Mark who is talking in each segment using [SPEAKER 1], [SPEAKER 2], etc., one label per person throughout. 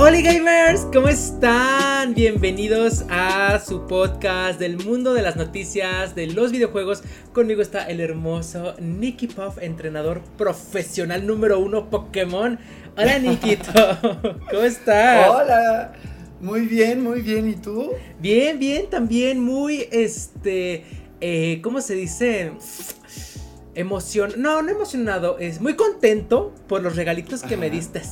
[SPEAKER 1] Hola gamers, ¿cómo están? Bienvenidos a su podcast del mundo de las noticias de los videojuegos. Conmigo está el hermoso Nicky Puff, entrenador profesional número uno Pokémon. Hola Nikito, ¿cómo estás?
[SPEAKER 2] Hola, muy bien, muy bien, ¿y tú?
[SPEAKER 1] Bien, bien, también muy, este, eh, ¿cómo se dice? Emoción, no, no emocionado, es muy contento por los regalitos que me diste.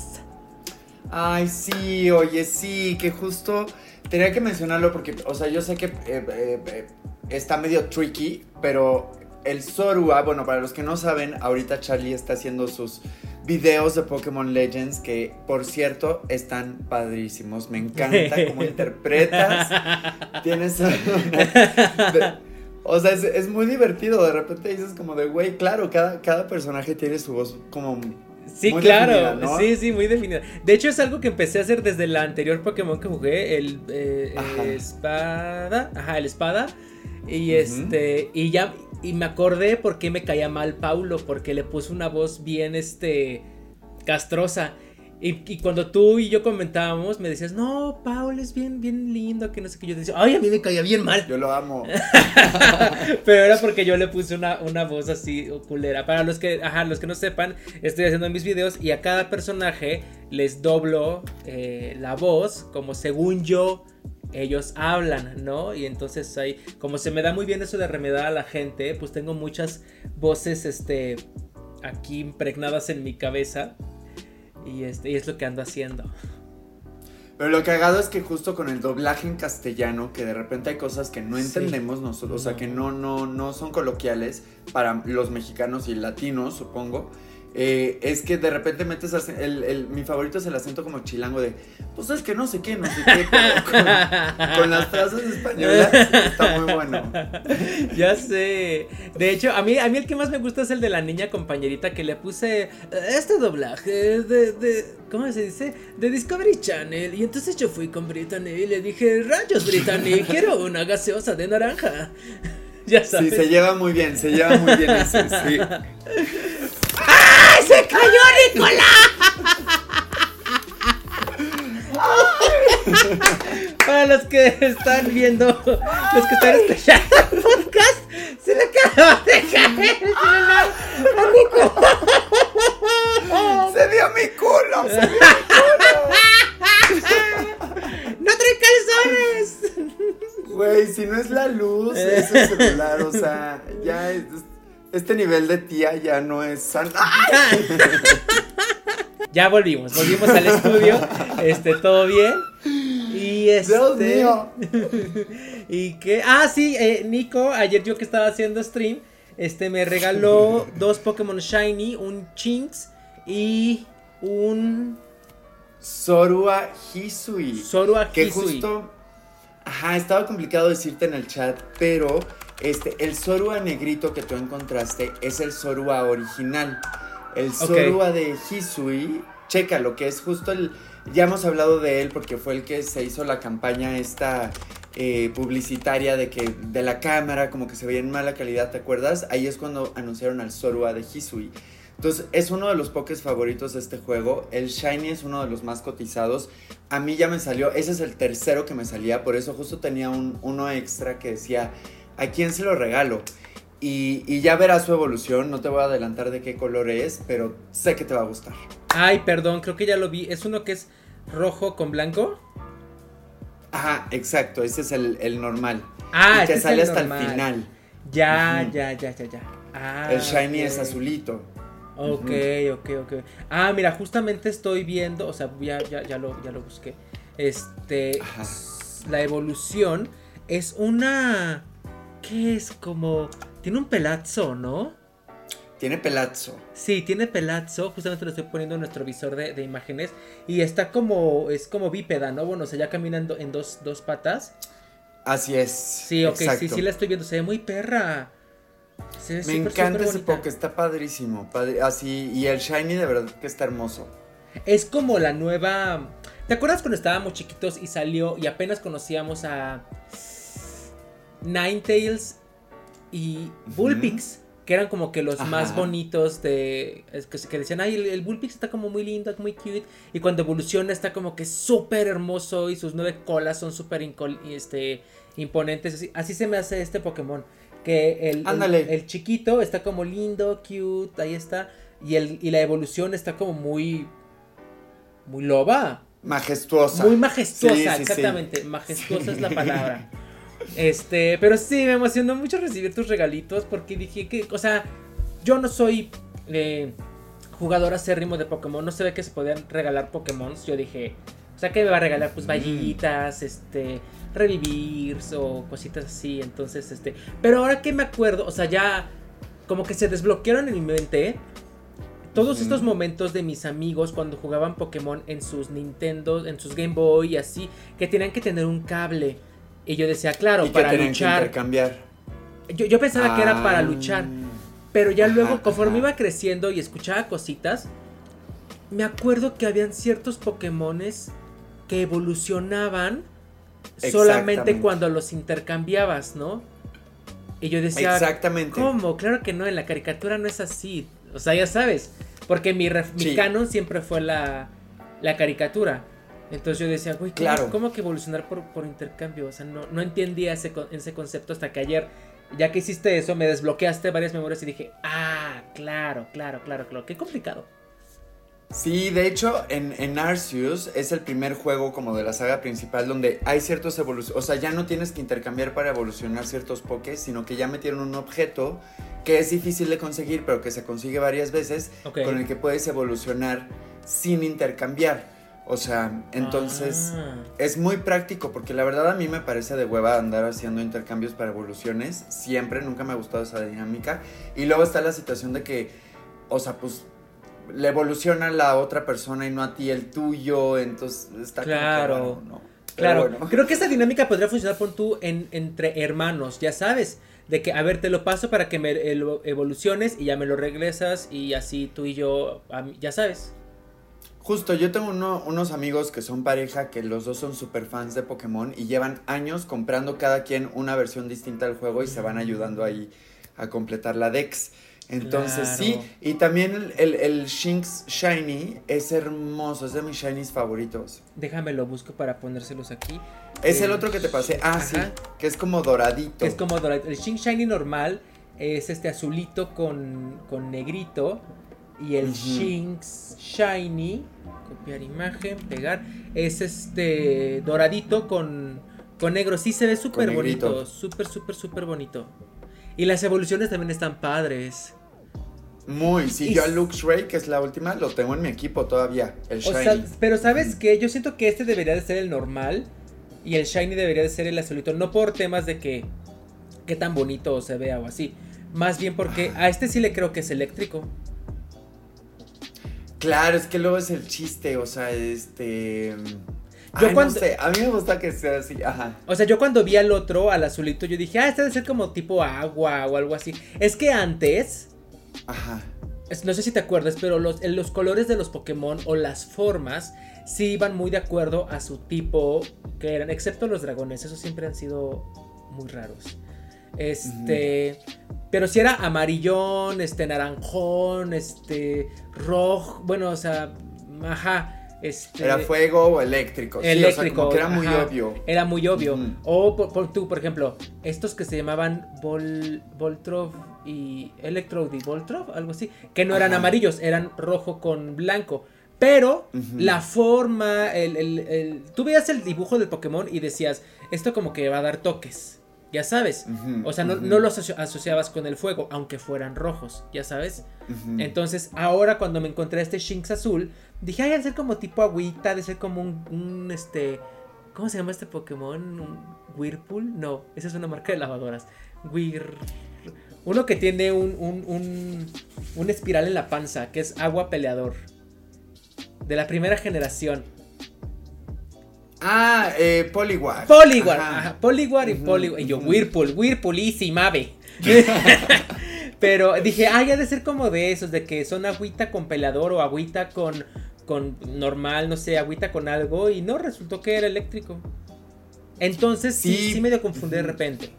[SPEAKER 2] Ay, sí, oye, sí, que justo tenía que mencionarlo porque, o sea, yo sé que eh, eh, eh, está medio tricky, pero el Zorua, bueno, para los que no saben, ahorita Charlie está haciendo sus videos de Pokémon Legends que, por cierto, están padrísimos. Me encanta cómo interpretas. Tienes... o sea, es, muy divertido. De repente dices como de, güey, claro, cada, cada personaje tiene su voz como
[SPEAKER 1] Sí, claro, sí, sí, muy definida. De hecho, es algo que empecé a hacer desde el anterior Pokémon que jugué, el eh, espada, ajá, el espada. Y este, y ya, y me acordé por qué me caía mal Paulo, porque le puso una voz bien, este, castrosa. Y, cuando tú y yo comentábamos, me decías, no, Paul es bien, bien lindo, que no sé qué. Yo decía, ay, a mí me caía bien mal.
[SPEAKER 2] Yo lo amo.
[SPEAKER 1] Pero era porque yo le puse una, una voz así culera. Para los que, ajá, los que no sepan, estoy haciendo mis videos y a cada personaje les doblo eh, la voz como según yo ellos hablan, ¿no? Y entonces ahí, como se me da muy bien eso de remedar a la gente, pues tengo muchas voces, este, aquí impregnadas en mi cabeza y, este, y es lo que ando haciendo.
[SPEAKER 2] Pero lo cagado es que justo con el doblaje en castellano, que de repente hay cosas que no entendemos nosotros, o sea, que no, no, no son coloquiales para los mexicanos y latinos, supongo. Eh, es que de repente metes el, mi favorito es el acento como chilango de pues es que no sé qué, no sé qué, con, las frases españolas está muy bueno.
[SPEAKER 1] Ya sé. De hecho, a mí, a mí el que más me gusta es el de la niña compañerita que le puse este doblaje de, de ¿cómo se dice? De Discovery Channel. Y entonces yo fui con Brittany y le dije, rayos Brittany, quiero una gaseosa de naranja.
[SPEAKER 2] Ya sabes. Sí, se lleva muy bien, se lleva muy bien sí.
[SPEAKER 1] ¡Ay, se cayó Nicolás! Para los que están viendo, los que están escuchando el podcast, se le acaba de caer
[SPEAKER 2] Se dio mi culo, se dio mi culo.
[SPEAKER 1] ¡No trae calzones!
[SPEAKER 2] Güey, si no es la luz, es el celular, o sea, ya es este nivel de tía ya no es sano.
[SPEAKER 1] ya volvimos, volvimos al estudio. Este, todo bien. Y este.
[SPEAKER 2] Dios mío.
[SPEAKER 1] y que. Ah, sí, eh, Nico, ayer yo que estaba haciendo stream, este me regaló dos Pokémon Shiny, un Chinx y un.
[SPEAKER 2] Sorua Hisui.
[SPEAKER 1] Sorua Hisui.
[SPEAKER 2] Que justo. Ajá, estaba complicado decirte en el chat, pero este, el Zorua negrito que tú encontraste es el Zorua original. El Zorua de Hisui, checa lo que es justo el. Ya hemos hablado de él porque fue el que se hizo la campaña esta eh, publicitaria de que de la cámara como que se veía en mala calidad, ¿te acuerdas? Ahí es cuando anunciaron al Zorua de Hisui. Entonces es uno de los pokés favoritos de este juego. El Shiny es uno de los más cotizados. A mí ya me salió, ese es el tercero que me salía, por eso justo tenía un, uno extra que decía ¿a quién se lo regalo? Y, ya verás su evolución, no te voy a adelantar de qué color es, pero sé que te va a gustar.
[SPEAKER 1] Ay, perdón, creo que ya lo vi. ¿Es uno que es rojo con blanco?
[SPEAKER 2] Ajá, exacto, ese es el, normal.
[SPEAKER 1] Ah,
[SPEAKER 2] y que sale hasta el final.
[SPEAKER 1] Ya, ya, ya, ya, ya.
[SPEAKER 2] Ah, el shiny es azulito.
[SPEAKER 1] Ok, ok, ok. Ah, mira, justamente estoy viendo, o sea, ya, ya, ya, lo, ya lo busqué. Este, la evolución es una que es como... Tiene un pelazo, ¿no?
[SPEAKER 2] Tiene pelazo.
[SPEAKER 1] Sí, tiene pelazo. Justamente lo estoy poniendo en nuestro visor de, imágenes. Y está como. Es como bípeda, ¿no? Bueno, o sea, ya caminando en dos, dos patas.
[SPEAKER 2] Así es.
[SPEAKER 1] Sí, ok, sí, sí la estoy viendo. Se ve muy perra.
[SPEAKER 2] Me encanta ese poke, está padrísimo. así, y el shiny de verdad que está hermoso.
[SPEAKER 1] Es como la nueva. ¿Te acuerdas cuando estábamos chiquitos y salió y apenas conocíamos a. Ninetales y Bullpix. que eran como que los más bonitos de. Que, que decían, ay, el, el está como muy lindo, muy cute. Y cuando evoluciona está como que súper hermoso y sus nueve colas son súper este, imponentes. Así, así se me hace este Pokémon. Que el, el, chiquito está como lindo, cute, ahí está. Y, el, y la evolución está como muy. Muy loba.
[SPEAKER 2] Majestuosa.
[SPEAKER 1] Muy majestuosa, exactamente. Majestuosa es la palabra. Este, pero sí, me emocionó mucho recibir tus regalitos porque dije que, o sea, yo no soy eh, jugador acérrimo de Pokémon, no se ve que se podían regalar Pokémon. Yo dije, o sea, que me va a regalar pues mm. vallitas, este, revivir o cositas así, entonces, este, pero ahora que me acuerdo, o sea, ya como que se desbloquearon en mi mente todos estos momentos de mis amigos cuando jugaban Pokémon en sus Nintendo, en sus Game Boy y así, que tenían que tener un cable. Y yo decía, claro, para luchar. Yo, yo, pensaba que era para ah. luchar. Pero ya luego, conforme iba creciendo y escuchaba cositas, me acuerdo que habían ciertos Pokémones que evolucionaban solamente cuando los intercambiabas, ¿no? Y yo decía,
[SPEAKER 2] Exactamente.
[SPEAKER 1] ¿cómo? Claro que no, en la caricatura no es así. O sea, ya sabes. Porque mi, canon siempre fue la, la caricatura. Entonces yo decía, güey, claro. ¿cómo que evolucionar por, por intercambio? O sea, no, no entendía ese, ese concepto hasta que ayer, ya que hiciste eso, me desbloqueaste varias memorias y dije, ah, claro, claro, claro, claro. Qué complicado.
[SPEAKER 2] Sí, de hecho, en, en, Arceus es el primer juego como de la saga principal donde hay ciertos evoluciones. O sea, ya no tienes que intercambiar para evolucionar ciertos pokés, sino que ya metieron un objeto que es difícil de conseguir, pero que se consigue varias veces, con el que puedes evolucionar sin intercambiar. O sea, entonces ah. es muy práctico porque la verdad a mí me parece de hueva andar haciendo intercambios para evoluciones. Siempre, nunca me ha gustado esa dinámica. Y luego está la situación de que, o sea, pues le evoluciona a la otra persona y no a ti el tuyo. Entonces está
[SPEAKER 1] claro. ¿no? Claro, creo que esa dinámica podría funcionar por tú en, entre hermanos, ya sabes de que, a ver, te lo paso para que me evoluciones y ya me lo regresas y así tú y yo, ya sabes.
[SPEAKER 2] Justo, yo tengo unos amigos que son pareja, que los dos son super fans de Pokémon y llevan años comprando cada quien una versión distinta del juego y se van ayudando ahí a completar la Dex. Entonces sí, y también el, el, Shinx Shiny es hermoso, es de mis Shinies favoritos.
[SPEAKER 1] Déjame lo busco para ponérselos aquí.
[SPEAKER 2] Es el, otro que te pasé, ah sí, que es como doradito.
[SPEAKER 1] es como doradito. El Shinx Shiny normal es este azulito con, con negrito. Y el Shinx Shiny, copiar imagen, pegar, es este doradito con, con negro. Sí se ve súper bonito, súper, súper, súper bonito. Y las evoluciones también están padres.
[SPEAKER 2] Muy, sí, yo a Luxray, que es la última, lo tengo en mi equipo todavía, el Shiny.
[SPEAKER 1] pero ¿sabes qué? Yo siento que este debería de ser el normal y el Shiny debería de ser el azulito, no por temas de que qué tan bonito se vea o así, más bien porque a este sí le creo que es eléctrico.
[SPEAKER 2] Claro, es que luego es el chiste, o sea, este... Yo cuando... No sé, a mí me gusta que sea así, ajá.
[SPEAKER 1] O sea, yo cuando vi al otro, al azulito, yo dije, ah, este debe ser como tipo agua o algo así. Es que antes
[SPEAKER 2] Ajá.
[SPEAKER 1] No sé si te acuerdas, pero los, los colores de los Pokémon o las formas sí iban muy de acuerdo a su tipo que eran, excepto los dragones, esos siempre han sido muy raros. Este, pero si era amarillón, este naranjón, este rojo, bueno, o sea, ajá. Este,
[SPEAKER 2] era fuego o eléctrico.
[SPEAKER 1] Eléctrico.
[SPEAKER 2] era muy obvio.
[SPEAKER 1] Era muy obvio. O por, tú, por ejemplo, estos que se llamaban Vol, Voltrov y Electrode y algo así, que no eran amarillos, eran rojo con blanco. Pero la forma, el, el, el, tú veías el dibujo del Pokémon y decías, esto como que va a dar toques, ya sabes. o sea, no, no, los asociabas con el fuego, aunque fueran rojos, ya sabes. Entonces, ahora cuando me encontré este Shinx azul, dije, ay, de ser como tipo agüita, de ser como un, un este... ¿Cómo se llama este Pokémon? ¿Un Whirlpool? No, esa es una marca de lavadoras. Whir... Uno que tiene un, un, un, espiral en la panza, que es agua peleador. De la primera generación.
[SPEAKER 2] Ah, eh, Poliwar.
[SPEAKER 1] Poliwar, ajá. Poliwar y Poliwar. Y yo, Whirlpool, Whirlpool, Easy, Mave. Pero dije, ah, ya de ser como de esos, de que son agüita con peleador o agüita con, con normal, no sé, agüita con algo. Y no, resultó que era eléctrico. Entonces sí, sí, me dio confundir de repente.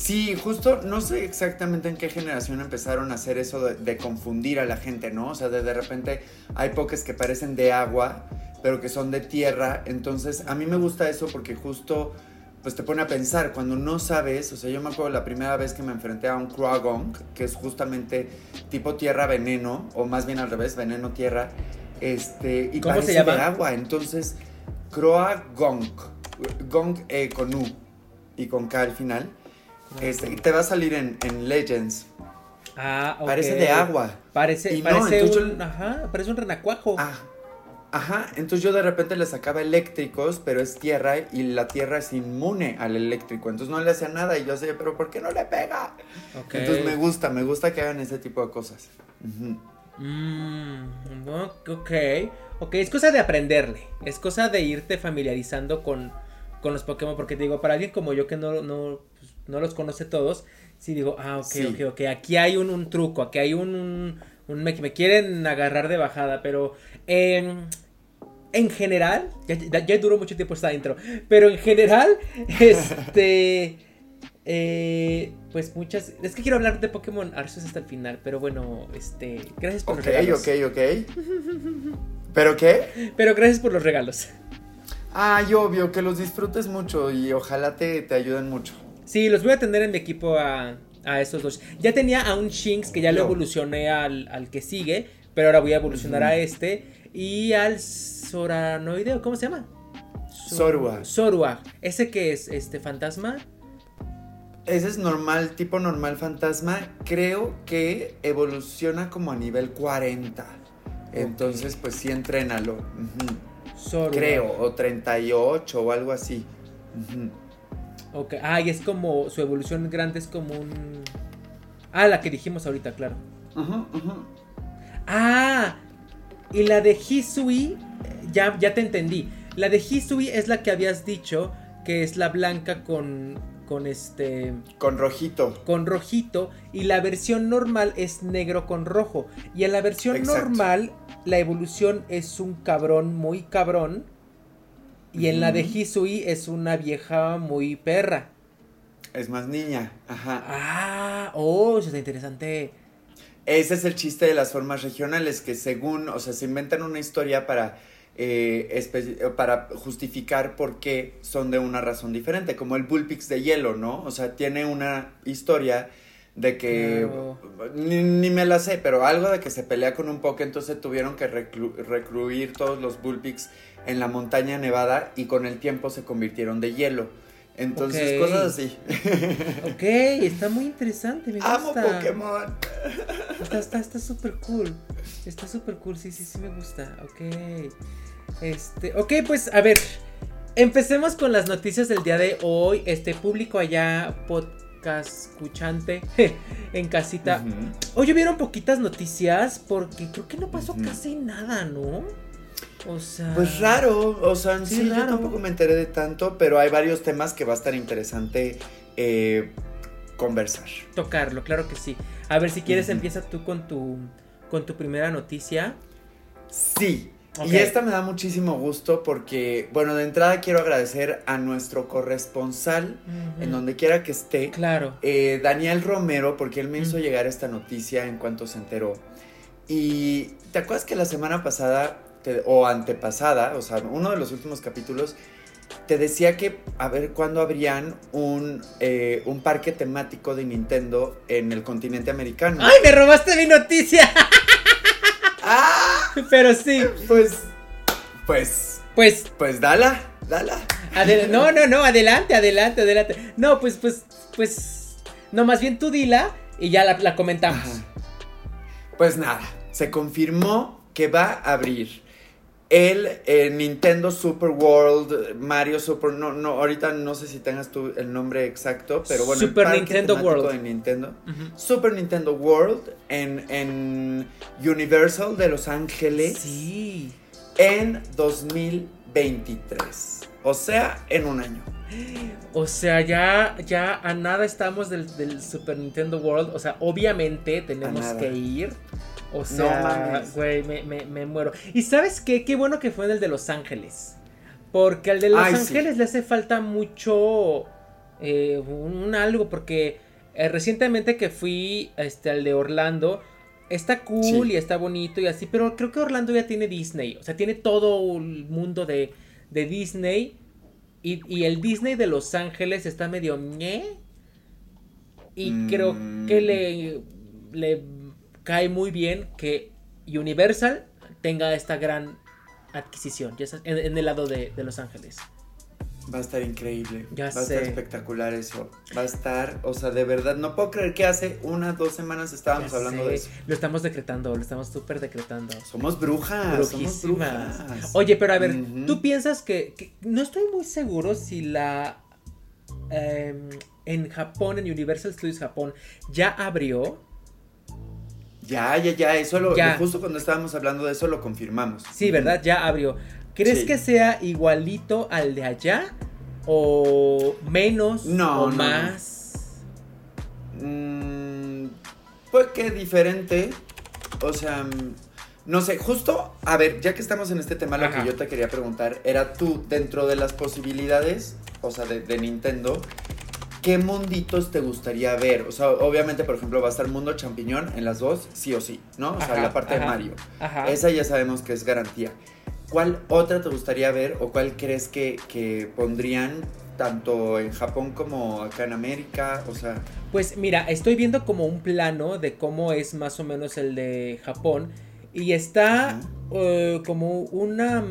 [SPEAKER 2] Sí, justo, no sé exactamente en qué generación empezaron a hacer eso de, confundir a la gente, ¿no? O sea, de, de repente hay pokés que parecen de agua, pero que son de tierra. Entonces, a mí me gusta eso porque justo, pues te pone a pensar, cuando no sabes, o sea, yo me acuerdo la primera vez que me enfrenté a un Kroagong, que es justamente tipo tierra veneno, o más bien al revés, veneno tierra, este, y
[SPEAKER 1] ¿Cómo se llama?
[SPEAKER 2] de agua. Entonces, Kroagong, Gong eh, con U y con K al final. Este, te va a salir en, Legends.
[SPEAKER 1] Ah, ok.
[SPEAKER 2] Parece de agua.
[SPEAKER 1] Parece, parece un, ajá, parece un renacuajo.
[SPEAKER 2] Ah, ajá, entonces yo de repente le sacaba eléctricos, pero es tierra y la tierra es inmune al eléctrico, entonces no le hacía nada y yo sé, pero ¿por qué no le pega? Entonces me gusta, me gusta que hagan ese tipo de cosas.
[SPEAKER 1] Mm, ok, ok, es cosa de aprenderle, es cosa de irte familiarizando con, con los Pokémon, porque te digo, para alguien como yo que no, no no los conoce todos, sí digo, ah, ok, ok, ok, aquí hay un, truco, aquí hay un, un, me, me, quieren agarrar de bajada, pero en general, ya, ya, duró mucho tiempo esta intro, pero en general, este, eh, pues muchas, es que quiero hablar de Pokémon Arceus hasta el final, pero bueno, este, gracias por los regalos.
[SPEAKER 2] Ok, ok, ok. ¿Pero qué?
[SPEAKER 1] Pero gracias por los regalos.
[SPEAKER 2] Ay, obvio, que los disfrutes mucho y ojalá te, te ayuden mucho.
[SPEAKER 1] Sí, los voy a tener en mi equipo a, a esos dos. Ya tenía a un Shinx que ya lo evolucioné al, que sigue, pero ahora voy a evolucionar a este. Y al Soranoideo, ¿cómo se llama?
[SPEAKER 2] Sorua.
[SPEAKER 1] Sorua. ¿Ese que es? ¿Este fantasma?
[SPEAKER 2] Ese es normal, tipo normal fantasma. Creo que evoluciona como a nivel 40. Entonces, pues sí, entrénalo. Creo, o 38 o algo así.
[SPEAKER 1] Ok, ah, y es como, su evolución grande es como un... Ah, la que dijimos ahorita, claro. Ajá, ajá. Ah, y la de Hisui, ya, ya te entendí. La de Hisui es la que habías dicho, que es la blanca con, con este...
[SPEAKER 2] Con rojito.
[SPEAKER 1] Con rojito. Y la versión normal es negro con rojo. Y en la versión normal, la evolución es un cabrón muy cabrón y en la de Hisui es una vieja muy perra.
[SPEAKER 2] Es más niña, ajá.
[SPEAKER 1] Ah, oh, eso está interesante.
[SPEAKER 2] Ese es el chiste de las formas regionales, que según, o sea, se inventan una historia para, eh, para justificar por qué son de una razón diferente, como el Bullpix de hielo, ¿no? O sea, tiene una historia de que ni, me la sé, pero algo de que se pelea con un poke, entonces tuvieron que recluir todos los Bullpix en la montaña nevada y con el tiempo se convirtieron de hielo. Entonces, cosas así.
[SPEAKER 1] ok, está muy interesante, me
[SPEAKER 2] Amo Pokémon.
[SPEAKER 1] Está súper cool. Está súper cool, sí, sí, sí me gusta. Ok. Este, ok, pues a ver. Empecemos con las noticias del día de hoy. Este público allá, podcast escuchante, en casita. Hoy hubieron poquitas noticias porque creo que no pasó casi nada, ¿no? O sea.
[SPEAKER 2] Pues raro, o sea, sí, yo tampoco me enteré de tanto, pero hay varios temas que va a estar interesante eh, conversar.
[SPEAKER 1] Tocarlo, claro que sí. A ver, si quieres, empieza tú con tu, con tu primera noticia.
[SPEAKER 2] Sí. Y esta me da muchísimo gusto porque, bueno, de entrada quiero agradecer a nuestro corresponsal, en donde quiera que esté.
[SPEAKER 1] Claro.
[SPEAKER 2] Eh, Daniel Romero, porque él me hizo llegar esta noticia en cuanto se enteró. Y te acuerdas que la semana pasada o antepasada, o sea, uno de los últimos capítulos, te decía que a ver cuándo habrían un, eh, un parque temático de Nintendo en el continente americano.
[SPEAKER 1] ¡Ay, me robaste mi noticia! ¡Ah! Pero sí.
[SPEAKER 2] Pues. Pues.
[SPEAKER 1] Pues.
[SPEAKER 2] Pues dala, dala.
[SPEAKER 1] no, no, no, adelante, adelante, adelante. No, pues, pues, pues. No, más bien tú dila y ya la, comentamos.
[SPEAKER 2] Pues nada, se confirmó que va a abrir el eh, Nintendo Super World, Mario Super, no, no, ahorita no sé si tengas tú el nombre exacto, pero bueno,
[SPEAKER 1] Super Nintendo World.
[SPEAKER 2] De Nintendo, Super Nintendo World en, en Universal de Los Ángeles.
[SPEAKER 1] Sí.
[SPEAKER 2] En 2023. O sea, en un año.
[SPEAKER 1] O sea, ya, ya a nada estamos del, del Super Nintendo World. O sea, obviamente tenemos que ir. O sea, güey, me, me, muero. Y sabes qué, qué bueno que fue el de Los Ángeles. Porque al de Los Ángeles le hace falta mucho eh, un, algo, porque eh, recientemente que fui este, al de Orlando, está cool y está bonito y así, pero creo que Orlando ya tiene Disney, o sea, tiene todo el mundo de, de Disney y, el Disney de Los Ángeles está medio ñe. Y creo que le, mm. le cae muy bien que Universal tenga esta gran adquisición ya en, el lado de, Los Ángeles.
[SPEAKER 2] Va a estar increíble. Ya va a estar espectacular eso. Va a estar, o sea, de verdad, no puedo creer que hace unas dos semanas estábamos hablando de eso.
[SPEAKER 1] Lo estamos decretando, lo estamos súper decretando.
[SPEAKER 2] Somos brujas. Somos brujas.
[SPEAKER 1] Oye, pero a ver, ¿tú piensas que, no estoy muy seguro si la em, en Japón, en Universal Studios Japón, ya abrió?
[SPEAKER 2] Ya, ya, ya, eso lo, justo cuando estábamos hablando de eso lo confirmamos.
[SPEAKER 1] Sí, ¿verdad? Ya abrió. ¿Crees que sea igualito al de allá? ¿O menos? No. ¿O más?
[SPEAKER 2] Mm, pues que diferente. O sea, mm, no sé, justo, a ver, ya que estamos en este tema, lo que yo te quería preguntar era tú, dentro de las posibilidades, o sea, de, de Nintendo, ¿qué munditos te gustaría ver? O sea, obviamente, por ejemplo, va a estar Mundo Champiñón en las dos, sí o sí, ¿no? O sea, la parte de Mario. Esa ya sabemos que es garantía. ¿Cuál otra te gustaría ver o cuál crees que, pondrían tanto en Japón como acá en América? O sea.
[SPEAKER 1] Pues mira, estoy viendo como un plano de cómo es más o menos el de Japón. Y está eh, como una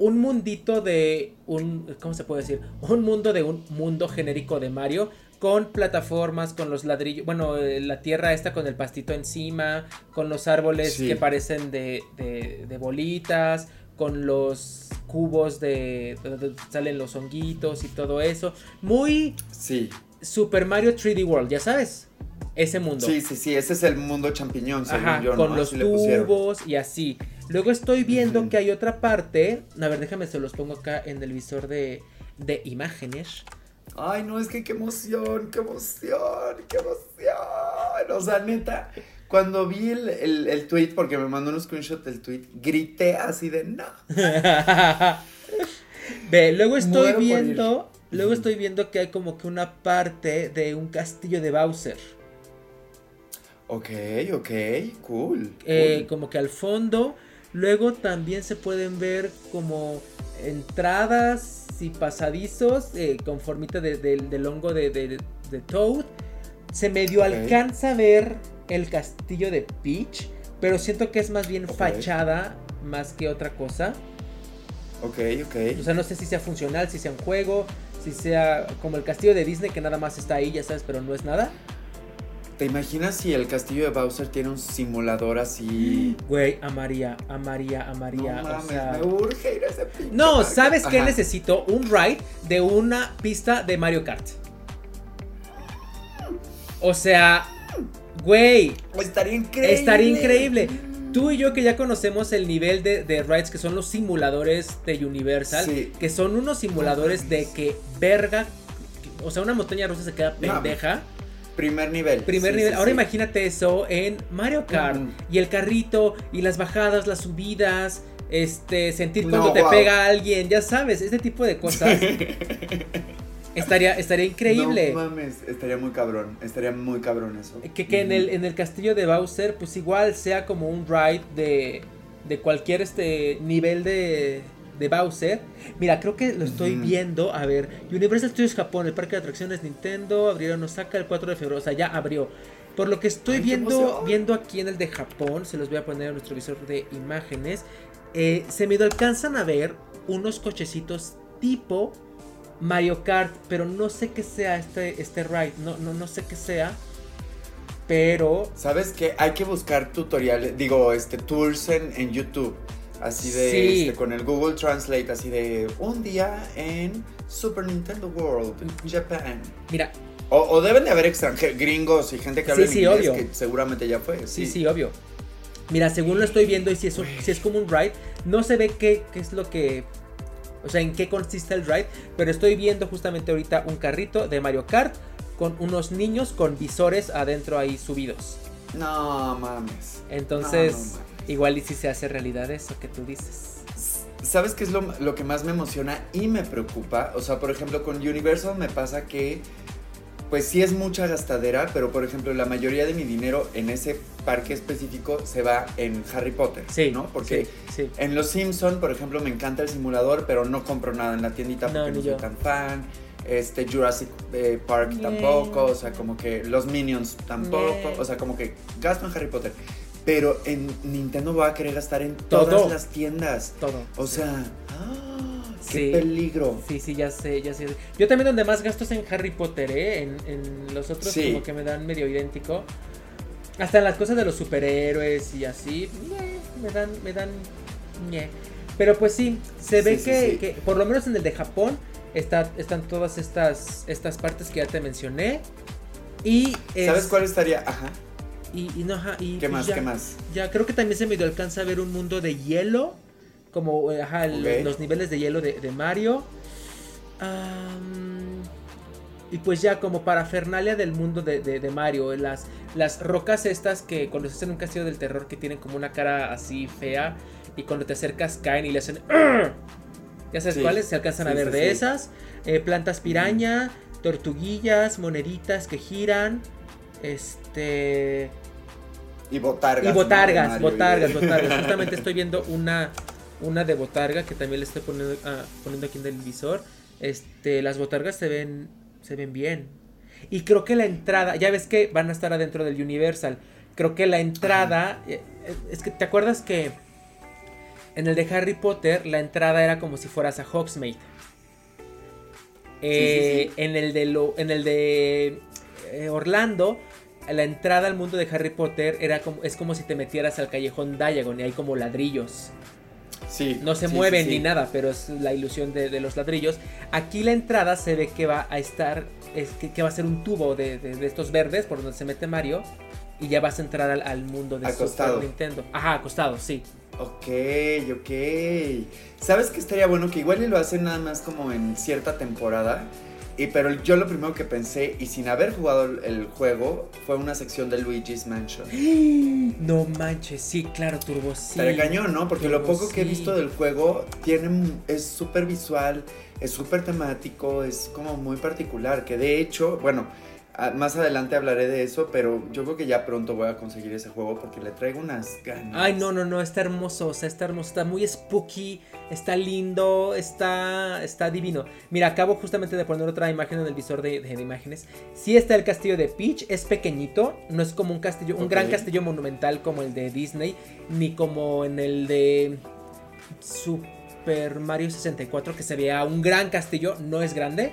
[SPEAKER 1] un mundito de un, ¿cómo se puede decir? Un mundo de un mundo genérico de Mario con plataformas, con los ladrillos, bueno, eh, la tierra esta con el pastito encima, con los árboles que parecen de, de, bolitas, con los cubos de donde salen los honguitos y todo eso. Muy
[SPEAKER 2] sí.
[SPEAKER 1] Super Mario 3D World, ya sabes. Ese mundo.
[SPEAKER 2] Sí, sí, sí, ese es el mundo champiñón,
[SPEAKER 1] Ajá, con los tubos y así. Luego estoy viendo que hay otra parte. A ver, déjame, se los pongo acá en el visor de, de imágenes.
[SPEAKER 2] Ay, no, es que qué emoción, qué emoción, qué emoción. O sea, neta, cuando vi el, el, tweet, porque me mandó un screenshot del tweet, grité así de no.
[SPEAKER 1] Ve, luego estoy viendo, luego estoy viendo que hay como que una parte de un castillo de Bowser.
[SPEAKER 2] Ok, ok, cool.
[SPEAKER 1] Eh, como que al fondo Luego también se pueden ver como entradas y pasadizos eh, con formita del hongo de, Toad. Se medio alcanza a ver el castillo de Peach, pero siento que es más bien fachada más que otra cosa.
[SPEAKER 2] Ok, ok.
[SPEAKER 1] O sea, no sé si sea funcional, si sea un juego, si sea como el castillo de Disney que nada más está ahí, ya sabes, pero no es nada.
[SPEAKER 2] ¿Te imaginas si el castillo de Bowser tiene un simulador así?
[SPEAKER 1] Güey, amaría, amaría, amaría.
[SPEAKER 2] No mames, me urge ir a ese pinche
[SPEAKER 1] No, ¿sabes qué necesito? Un ride de una pista de Mario Kart. O sea, güey.
[SPEAKER 2] Estaría increíble.
[SPEAKER 1] Estaría increíble. Tú y yo que ya conocemos el nivel de, de rides que son los simuladores de Universal, que son unos simuladores de que verga, o sea, una montaña rusa se queda pendeja.
[SPEAKER 2] Primer nivel.
[SPEAKER 1] Primer nivel. Ahora imagínate eso en Mario Kart. Y el carrito, y las bajadas, las subidas. Este, sentir cuando te pega alguien, ya sabes, ese tipo de cosas. estaría, estaría increíble.
[SPEAKER 2] No mames, estaría muy cabrón, estaría muy cabrón eso.
[SPEAKER 1] Que, que en, el, en el castillo de Bowser, pues igual sea como un ride de, de cualquier este nivel de, de Bowser. Mira, creo que lo estoy viendo. A ver, Universal Studios Japón, el parque de atracciones Nintendo, abrieron Osaka el 4 de febrero. O sea, ya abrió. Por lo que estoy viendo, viendo aquí en el de Japón, se los voy a poner en nuestro visor de imágenes. Eh, se me alcanzan a ver unos cochecitos tipo Mario Kart, pero no sé qué sea este, este ride, no, no, no sé qué sea. Pero.
[SPEAKER 2] ¿Sabes qué? Hay que buscar tutoriales, digo, este, tours en, en YouTube. Así de, este, con el Google Translate, así de un día en Super Nintendo World, Japan.
[SPEAKER 1] Mira.
[SPEAKER 2] O, deben de haber extranjeros, gringos y gente que habla sí, inglés, que seguramente ya fue.
[SPEAKER 1] Sí. sí, obvio. Mira, según lo estoy viendo y si es, si es como un ride, no se ve qué, qué es lo que... O sea, en qué consiste el ride, pero estoy viendo justamente ahorita un carrito de Mario Kart con unos niños con visores adentro ahí subidos.
[SPEAKER 2] No mames.
[SPEAKER 1] Entonces, Igual y si se hace realidad eso que tú dices.
[SPEAKER 2] ¿sabes qué es lo, lo que más me emociona y me preocupa? O sea, por ejemplo, con Universal me pasa que pues sí es mucha gastadera, pero por ejemplo la mayoría de mi dinero en ese parque específico se va en Harry Potter,
[SPEAKER 1] Sí,
[SPEAKER 2] ¿no? Porque
[SPEAKER 1] sí, sí.
[SPEAKER 2] en Los Simpson, por ejemplo, me encanta el simulador, pero no compro nada en la tiendita
[SPEAKER 1] No,
[SPEAKER 2] porque no, soy
[SPEAKER 1] yo.
[SPEAKER 2] tan fan. Este Jurassic eh, Park
[SPEAKER 1] Yeah.
[SPEAKER 2] tampoco, o sea, como que los Minions tampoco,
[SPEAKER 1] Yeah.
[SPEAKER 2] o sea, como que gasto en Harry Potter. Pero en Nintendo voy a querer gastar en
[SPEAKER 1] Todo.
[SPEAKER 2] todas las tiendas.
[SPEAKER 1] Todo.
[SPEAKER 2] O sea, ¡ah! qué
[SPEAKER 1] Sí.
[SPEAKER 2] peligro.
[SPEAKER 1] Sí, sí, ya sé, ya sé. Yo también donde más gasto es en Harry Potter, ¿eh? En, en los otros
[SPEAKER 2] Sí.
[SPEAKER 1] como que me dan medio idéntico. Hasta en las cosas de los superhéroes y así, me dan, me dan. Pero pues sí, se ve
[SPEAKER 2] Sí,
[SPEAKER 1] que, que, por lo menos en el de Japón, está, están todas estas, estas partes que ya te mencioné. Y es-
[SPEAKER 2] ¿Sabes cuál estaría? Ajá.
[SPEAKER 1] Y, y no, ajá, y
[SPEAKER 2] ¿Qué
[SPEAKER 1] pues
[SPEAKER 2] más?
[SPEAKER 1] ya,
[SPEAKER 2] ¿Qué más?
[SPEAKER 1] Ya creo que también se medio alcanza a ver un mundo de hielo. Como eh, ajá, los niveles de hielo de, de Mario. Y pues ya como parafernalia del mundo de, de- de Mario. Las, las rocas estas que cuando se hacen un castillo del terror que tienen como una cara así fea. Y cuando te acercas caen y le hacen... Ya sabes
[SPEAKER 2] Sí.
[SPEAKER 1] cuáles, se alcanzan a ver
[SPEAKER 2] sí,
[SPEAKER 1] de esas. Eh, plantas piraña, tortuguillas, moneditas que giran. Este...
[SPEAKER 2] Y botargas.
[SPEAKER 1] Y botargas, botargas, botargas. Justamente estoy viendo una, una de botarga que también le estoy poniendo, ah, poniendo aquí en el visor. Este, las botargas se ven, se ven bien. Y creo que la entrada, ya ves que van a estar adentro del Universal. Creo que la entrada, eh, eh, es que te acuerdas que en el de Harry Potter la entrada era como si fueras a Hogsmeade. Eh,
[SPEAKER 2] sí, sí.
[SPEAKER 1] En el de lo, en el de eh, Orlando, la entrada al mundo de Harry Potter era como, es como si te metieras al callejón Diagon y hay como ladrillos.
[SPEAKER 2] Sí.
[SPEAKER 1] No se
[SPEAKER 2] sí,
[SPEAKER 1] mueven
[SPEAKER 2] sí,
[SPEAKER 1] ni nada, pero es la ilusión de, de los ladrillos. Aquí la entrada se ve que va a estar, es que, que va a ser un tubo de, de- de estos verdes por donde se mete Mario. Y ya vas a entrar al, al mundo de
[SPEAKER 2] Acostado.
[SPEAKER 1] Super Nintendo. Ajá, acostado, sí.
[SPEAKER 2] Ok, ok. ¿Sabes qué estaría bueno? Que igual y lo hacen nada más como en cierta temporada. Y, pero yo lo primero que pensé, y sin haber jugado el, juego, fue una sección de Luigi's Mansion.
[SPEAKER 1] No manches, sí, claro, Turbo, sí.
[SPEAKER 2] Estaría cañón, ¿no? Porque lo poco que he visto del juego tiene, es súper visual, es súper temático, es como muy particular. Que de hecho, bueno, más adelante hablaré de eso, pero yo creo que ya pronto voy a conseguir ese juego porque le traigo unas ganas.
[SPEAKER 1] Ay, no, no, no, está hermoso, o sea, está hermoso, está muy spooky, está lindo, está, está divino. Mira, acabo justamente de poner otra imagen en el visor de, de imágenes. Sí está el castillo de Peach, es pequeñito, no es como un castillo, un gran castillo monumental como el de Disney, ni como en el de Super Mario 64 que se vea un gran castillo, no es grande,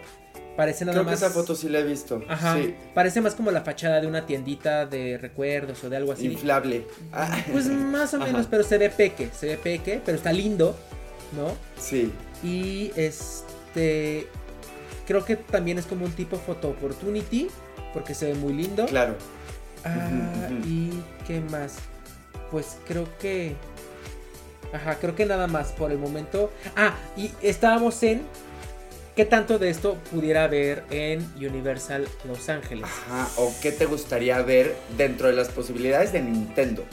[SPEAKER 1] parece nada
[SPEAKER 2] Creo que
[SPEAKER 1] más...
[SPEAKER 2] esa foto sí la he visto.
[SPEAKER 1] Ajá,
[SPEAKER 2] Sí.
[SPEAKER 1] parece más como la fachada de una tiendita de recuerdos o de algo así.
[SPEAKER 2] Inflable. Ah,
[SPEAKER 1] Pues más o
[SPEAKER 2] Ajá.
[SPEAKER 1] menos, pero se ve peque, se ve peque, pero está lindo, ¿no?
[SPEAKER 2] sí.
[SPEAKER 1] Y este creo que también es como un tipo photo opportunity porque se ve muy lindo.
[SPEAKER 2] Claro.
[SPEAKER 1] Ah, y qué más? Pues creo que Ajá, creo que nada más por el momento. Ah, y estábamos en qué tanto de esto pudiera haber en Universal Los Ángeles.
[SPEAKER 2] Ajá. ¿O qué te gustaría ver dentro de las posibilidades de Nintendo?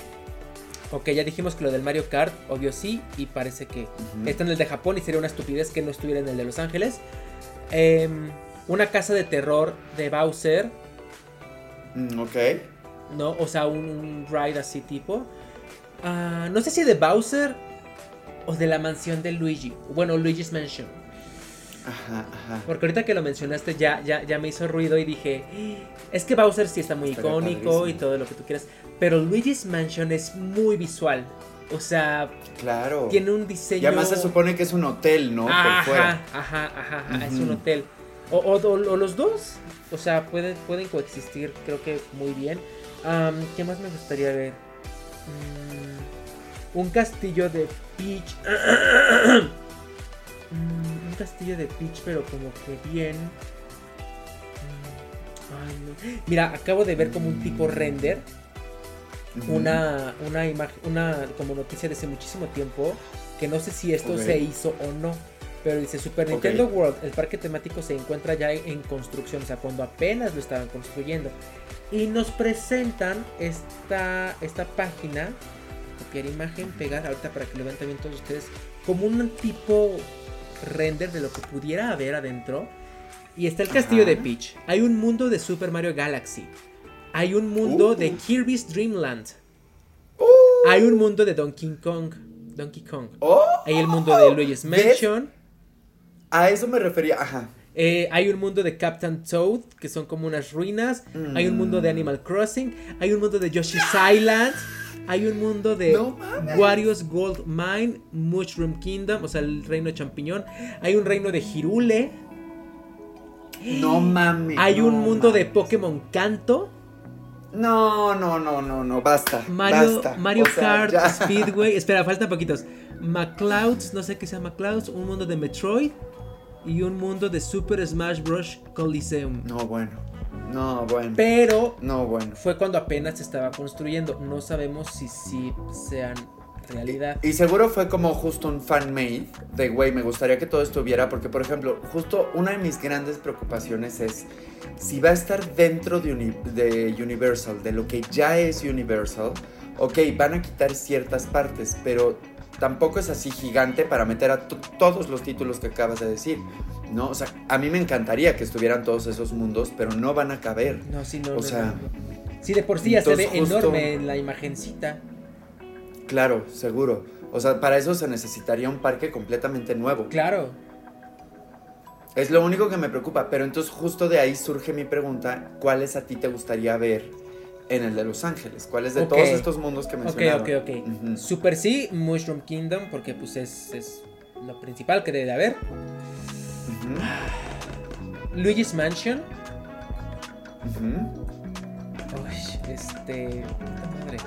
[SPEAKER 1] Ok, ya dijimos que lo del Mario Kart, obvio sí, y parece que. Está en el de Japón y sería una estupidez que no estuviera en el de Los Ángeles. Em, una casa de terror de Bowser,
[SPEAKER 2] Mm, ok.
[SPEAKER 1] ¿no? O sea, un, un ride así tipo. Ah, no sé si de Bowser o de la mansión de Luigi. Bueno, Luigi's Mansion.
[SPEAKER 2] Ajá, ajá.
[SPEAKER 1] Porque ahorita que lo mencionaste ya, ya, ya me hizo ruido y dije, "Ah, es que Bowser sí está muy icónico
[SPEAKER 2] padrísimo.
[SPEAKER 1] y todo lo que tú quieras. Pero Luigi's Mansion es muy visual. O sea,
[SPEAKER 2] Claro.
[SPEAKER 1] tiene un diseño...
[SPEAKER 2] Y además se supone que es un hotel, ¿no?
[SPEAKER 1] Ajá,
[SPEAKER 2] Por fuera.
[SPEAKER 1] ajá, ajá, ajá, es un hotel. O, o- los dos, o sea, pueden, pueden coexistir, creo que muy bien. ¿Qué más me gustaría ver? Mm, un castillo de Peach. Mm, un castillo de Peach, pero como que bien. Mm, ay, no. Mira, acabo de ver como un tipo render
[SPEAKER 2] Ujú.
[SPEAKER 1] una, una imagen, una como noticia de hace muchísimo tiempo, que no sé si esto se hizo o no, pero dice Super. Nintendo World, el parque temático se encuentra ya en construcción, o sea, cuando apenas lo estaban construyendo. Y nos presentan esta, esta página, copiar imagen, pegar, ahorita para que lo vean también todos ustedes como un tipo render de lo que pudiera haber adentro. Y está el castillo de Peach. Hay un mundo de Super Mario Galaxy. Hay un mundo de uh. Kirby's Dream Land. Uh. Hay un mundo de Donkey Kong. Donkey Kong.
[SPEAKER 2] Oh.
[SPEAKER 1] Hay el mundo de Luigi's Mansion.
[SPEAKER 2] A eso me refería, ajá.
[SPEAKER 1] Eh, hay un mundo de Captain Toad, que son como unas ruinas. Hay un mundo de mm. Animal Crossing. Hay un mundo de Yoshi's Island. Hay un mundo de Wario's Gold Mine, Mushroom Kingdom, o sea, el reino de champiñón. Hay un reino de Hirule.
[SPEAKER 2] No mames.
[SPEAKER 1] Hay un mundo de Pokémon Canto.
[SPEAKER 2] No, no, no, no, no, basta.
[SPEAKER 1] Mario, Mario Kart Speedway. Espera, faltan poquitos. McClouds, no sé qué sea McClouds. Un mundo de Metroid. Y un mundo de Super Smash Bros. Coliseum.
[SPEAKER 2] No, bueno. No, bueno.
[SPEAKER 1] Pero
[SPEAKER 2] no, bueno.
[SPEAKER 1] fue cuando apenas se estaba construyendo. No sabemos si sí sean realidad.
[SPEAKER 2] Y, seguro fue como justo un fan made de, güey, me gustaría que todo estuviera, porque por ejemplo, justo una de mis grandes preocupaciones es si va a estar dentro de, de Universal, de lo que ya es Universal, ok, van a quitar ciertas partes, pero tampoco es así gigante para meter a todos los títulos que acabas de decir. ¿No? O sea, a mí me encantaría que estuvieran todos esos mundos, pero no van a caber.
[SPEAKER 1] No, sí, no. O sea, sí, de por sí ya se ve enorme en la imagencita.
[SPEAKER 2] Claro, seguro. O sea, para eso se necesitaría un parque completamente nuevo.
[SPEAKER 1] Claro.
[SPEAKER 2] Es lo único que me preocupa, pero entonces justo de ahí surge mi pregunta, ¿cuáles a ti te gustaría ver en el de Los Ángeles? ¿Cuáles de todos estos mundos que mencionaba?
[SPEAKER 1] Ok, ok, ok. Super sí, Mushroom Kingdom, porque pues es, es lo principal que debe de haber. Luigi's Mansion. este. Madre.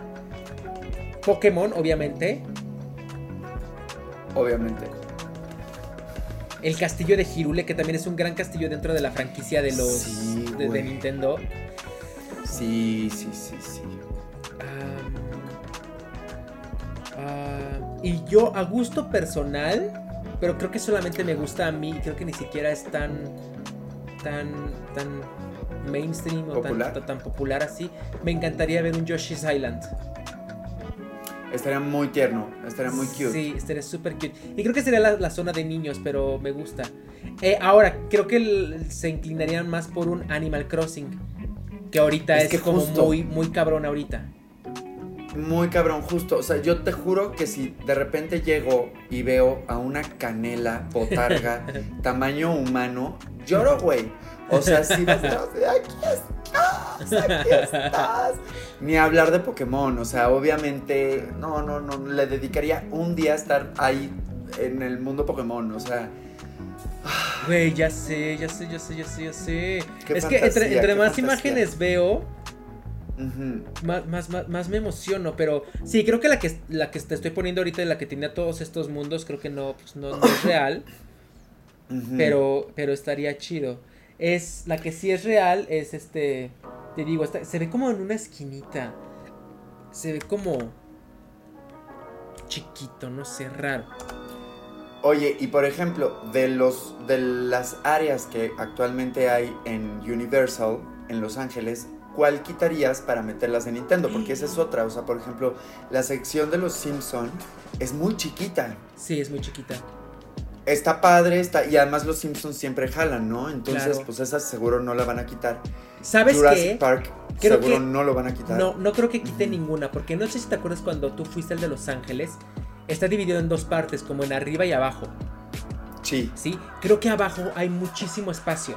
[SPEAKER 1] Pokémon, obviamente.
[SPEAKER 2] Obviamente.
[SPEAKER 1] El castillo de Hirule, que también es un gran castillo dentro de la franquicia de los de, Nintendo.
[SPEAKER 2] Sí, sí, sí, sí.
[SPEAKER 1] Ah, y yo, a gusto personal, pero creo que solamente me gusta a mí. Creo que ni siquiera es tan. tan. tan mainstream o tan, tan, popular así. Me encantaría ver un Yoshi's Island.
[SPEAKER 2] Estaría muy tierno, estaría muy cute.
[SPEAKER 1] Sí, estaría súper cute. Y creo que sería la, zona de niños, pero me gusta. Eh, ahora, creo que se inclinarían más por un Animal Crossing. Que ahorita es, como muy, muy cabrón ahorita
[SPEAKER 2] muy cabrón, justo. O sea, yo te juro que si de repente llego y veo a una canela botarga tamaño humano, lloro, güey. O sea, si vas a aquí estás, aquí estás. Ni hablar de Pokémon, o sea, obviamente, no, no, no, le dedicaría un día a estar ahí en el mundo Pokémon, o sea.
[SPEAKER 1] Güey, ya sé, ya sé, ya sé, ya sé, ya sé. Es que entre, más imágenes veo, más, más, me emociono, pero sí, creo que la que la que te estoy poniendo ahorita, la que tenía todos estos mundos, creo que no, pues, no, es real. pero, pero estaría chido. Es, la que sí es real es este, te digo, se ve como en una esquinita. Se ve como chiquito, no sé, raro.
[SPEAKER 2] Oye, y por ejemplo, de los de las áreas que actualmente hay en Universal en Los Ángeles, ¿cuál quitarías para meterlas en Nintendo? Porque esa es otra. O sea, por ejemplo, la sección de los Simpson es muy chiquita.
[SPEAKER 1] Sí, es muy chiquita.
[SPEAKER 2] Está padre, está, y además los Simpsons siempre jalan, ¿no? Entonces, pues esa seguro no la van a quitar.
[SPEAKER 1] ¿Sabes
[SPEAKER 2] Jurassic Park seguro no lo van a quitar.
[SPEAKER 1] No, no creo que quite ninguna, porque no sé si te acuerdas cuando tú fuiste al de Los Ángeles, está dividido en dos partes, como en arriba y abajo.
[SPEAKER 2] Sí.
[SPEAKER 1] Sí, creo que abajo hay muchísimo espacio.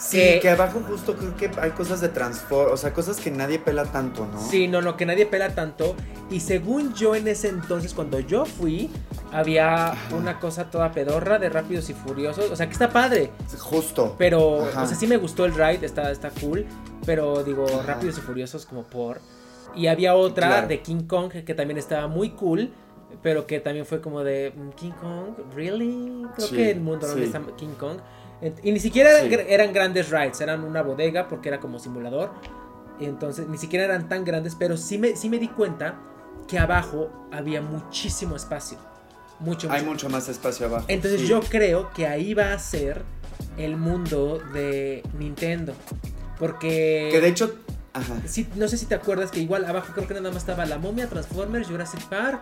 [SPEAKER 2] Sí, que, abajo justo creo que hay cosas de transport, o sea, cosas que nadie pela tanto, ¿no?
[SPEAKER 1] Sí, no, no, que nadie pela tanto. Y según yo en ese entonces, cuando yo fui, había una cosa toda pedorra de Rápidos y Furiosos. O sea, que está padre.
[SPEAKER 2] Justo.
[SPEAKER 1] Pero, o sea, sí me gustó el ride, está, está cool. Pero digo, Rápidos y Furiosos como por... Y había otra de King Kong que también estaba muy cool pero que también fue como de mm, King Kong, really? Creo que el mundo donde está King Kong. Y ni siquiera eran, grandes rides, eran una bodega porque era como simulador. Entonces, ni siquiera eran tan grandes, pero sí me, sí me di cuenta que abajo había muchísimo espacio. Mucho,
[SPEAKER 2] Hay mucho más espacio abajo.
[SPEAKER 1] Entonces yo creo que ahí va a ser el mundo de Nintendo. Porque...
[SPEAKER 2] Que de hecho...
[SPEAKER 1] no sé si te acuerdas que igual abajo creo que nada más estaba la momia, Transformers, Jurassic Park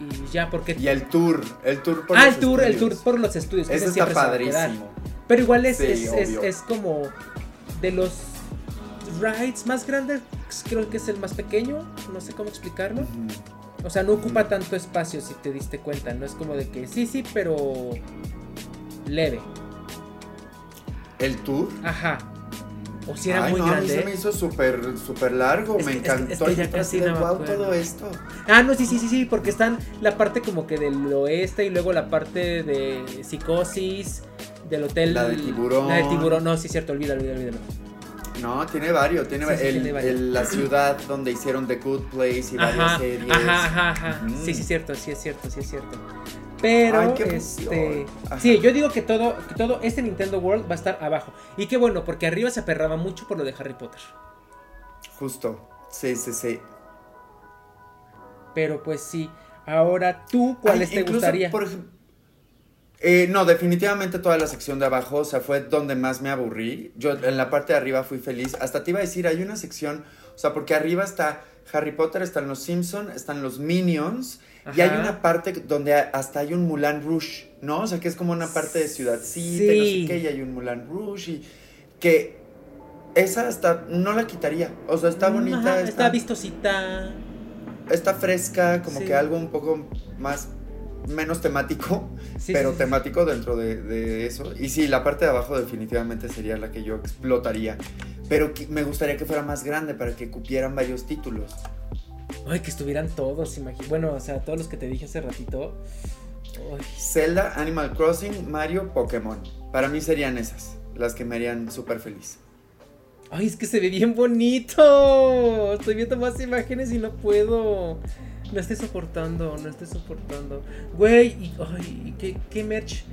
[SPEAKER 1] y ya, porque...
[SPEAKER 2] Y el tour, el tour
[SPEAKER 1] por ah, el tour, el tour por los estudios.
[SPEAKER 2] Eso está padrísimo.
[SPEAKER 1] Pero igual es, es, como de los rides más grandes, creo que es el más pequeño, no sé cómo explicarlo. O sea, no ocupa tanto espacio si te diste cuenta, no es como de que sí, sí, pero leve.
[SPEAKER 2] ¿El tour?
[SPEAKER 1] Ajá. O si era muy grande. A mí
[SPEAKER 2] se me hizo súper, súper largo. me encantó. Es ya casi todo esto.
[SPEAKER 1] Ah, no, sí, sí, sí, sí, porque están la parte como que del oeste y luego la parte de psicosis, del hotel.
[SPEAKER 2] La del tiburón.
[SPEAKER 1] La del tiburón, no, sí, cierto, olvídalo, olvídalo, olvídalo.
[SPEAKER 2] No, tiene varios. Tiene, el, la ciudad donde hicieron The Good Place y varias series.
[SPEAKER 1] Ajá, ajá, ajá. Sí, sí, cierto, sí es cierto, sí es cierto. Pero, este. Sí, yo digo que todo, que todo este Nintendo World va a estar abajo. Y qué bueno, porque arriba se aperraba mucho por lo de Harry Potter.
[SPEAKER 2] Justo. Sí, sí, sí.
[SPEAKER 1] Pero pues sí. Ahora tú, ¿cuáles te gustaría? Por ejemplo.
[SPEAKER 2] Eh, no, definitivamente toda la sección de abajo, o sea, fue donde más me aburrí. Yo en la parte de arriba fui feliz. Hasta te iba a decir, hay una sección, o sea, porque arriba está Harry Potter, están los Simpsons, están los Minions, y hay una parte donde hasta hay un Mulan Rouge, ¿no? O sea, que es como una parte de ciudadcita, no sé qué, y hay un Mulan Rouge, y que esa hasta no la quitaría. O sea, está bonita.
[SPEAKER 1] está, vistosita.
[SPEAKER 2] Está fresca, como que algo un poco más menos temático, pero temático dentro de, de, eso. Y sí, la parte de abajo definitivamente sería la que yo explotaría. Pero me gustaría que fuera más grande para que cupieran varios títulos.
[SPEAKER 1] Ay, que estuvieran todos, imagínate. Bueno, o sea, todos los que te dije hace ratito.
[SPEAKER 2] Zelda, Animal Crossing, Mario, Pokémon. Para mí serían esas, las que me harían súper feliz.
[SPEAKER 1] Ay, es que se ve bien bonito. Estoy viendo más imágenes y no puedo. No estoy soportando, no estoy soportando. Güey, y, ay, ¿qué, ¿qué merch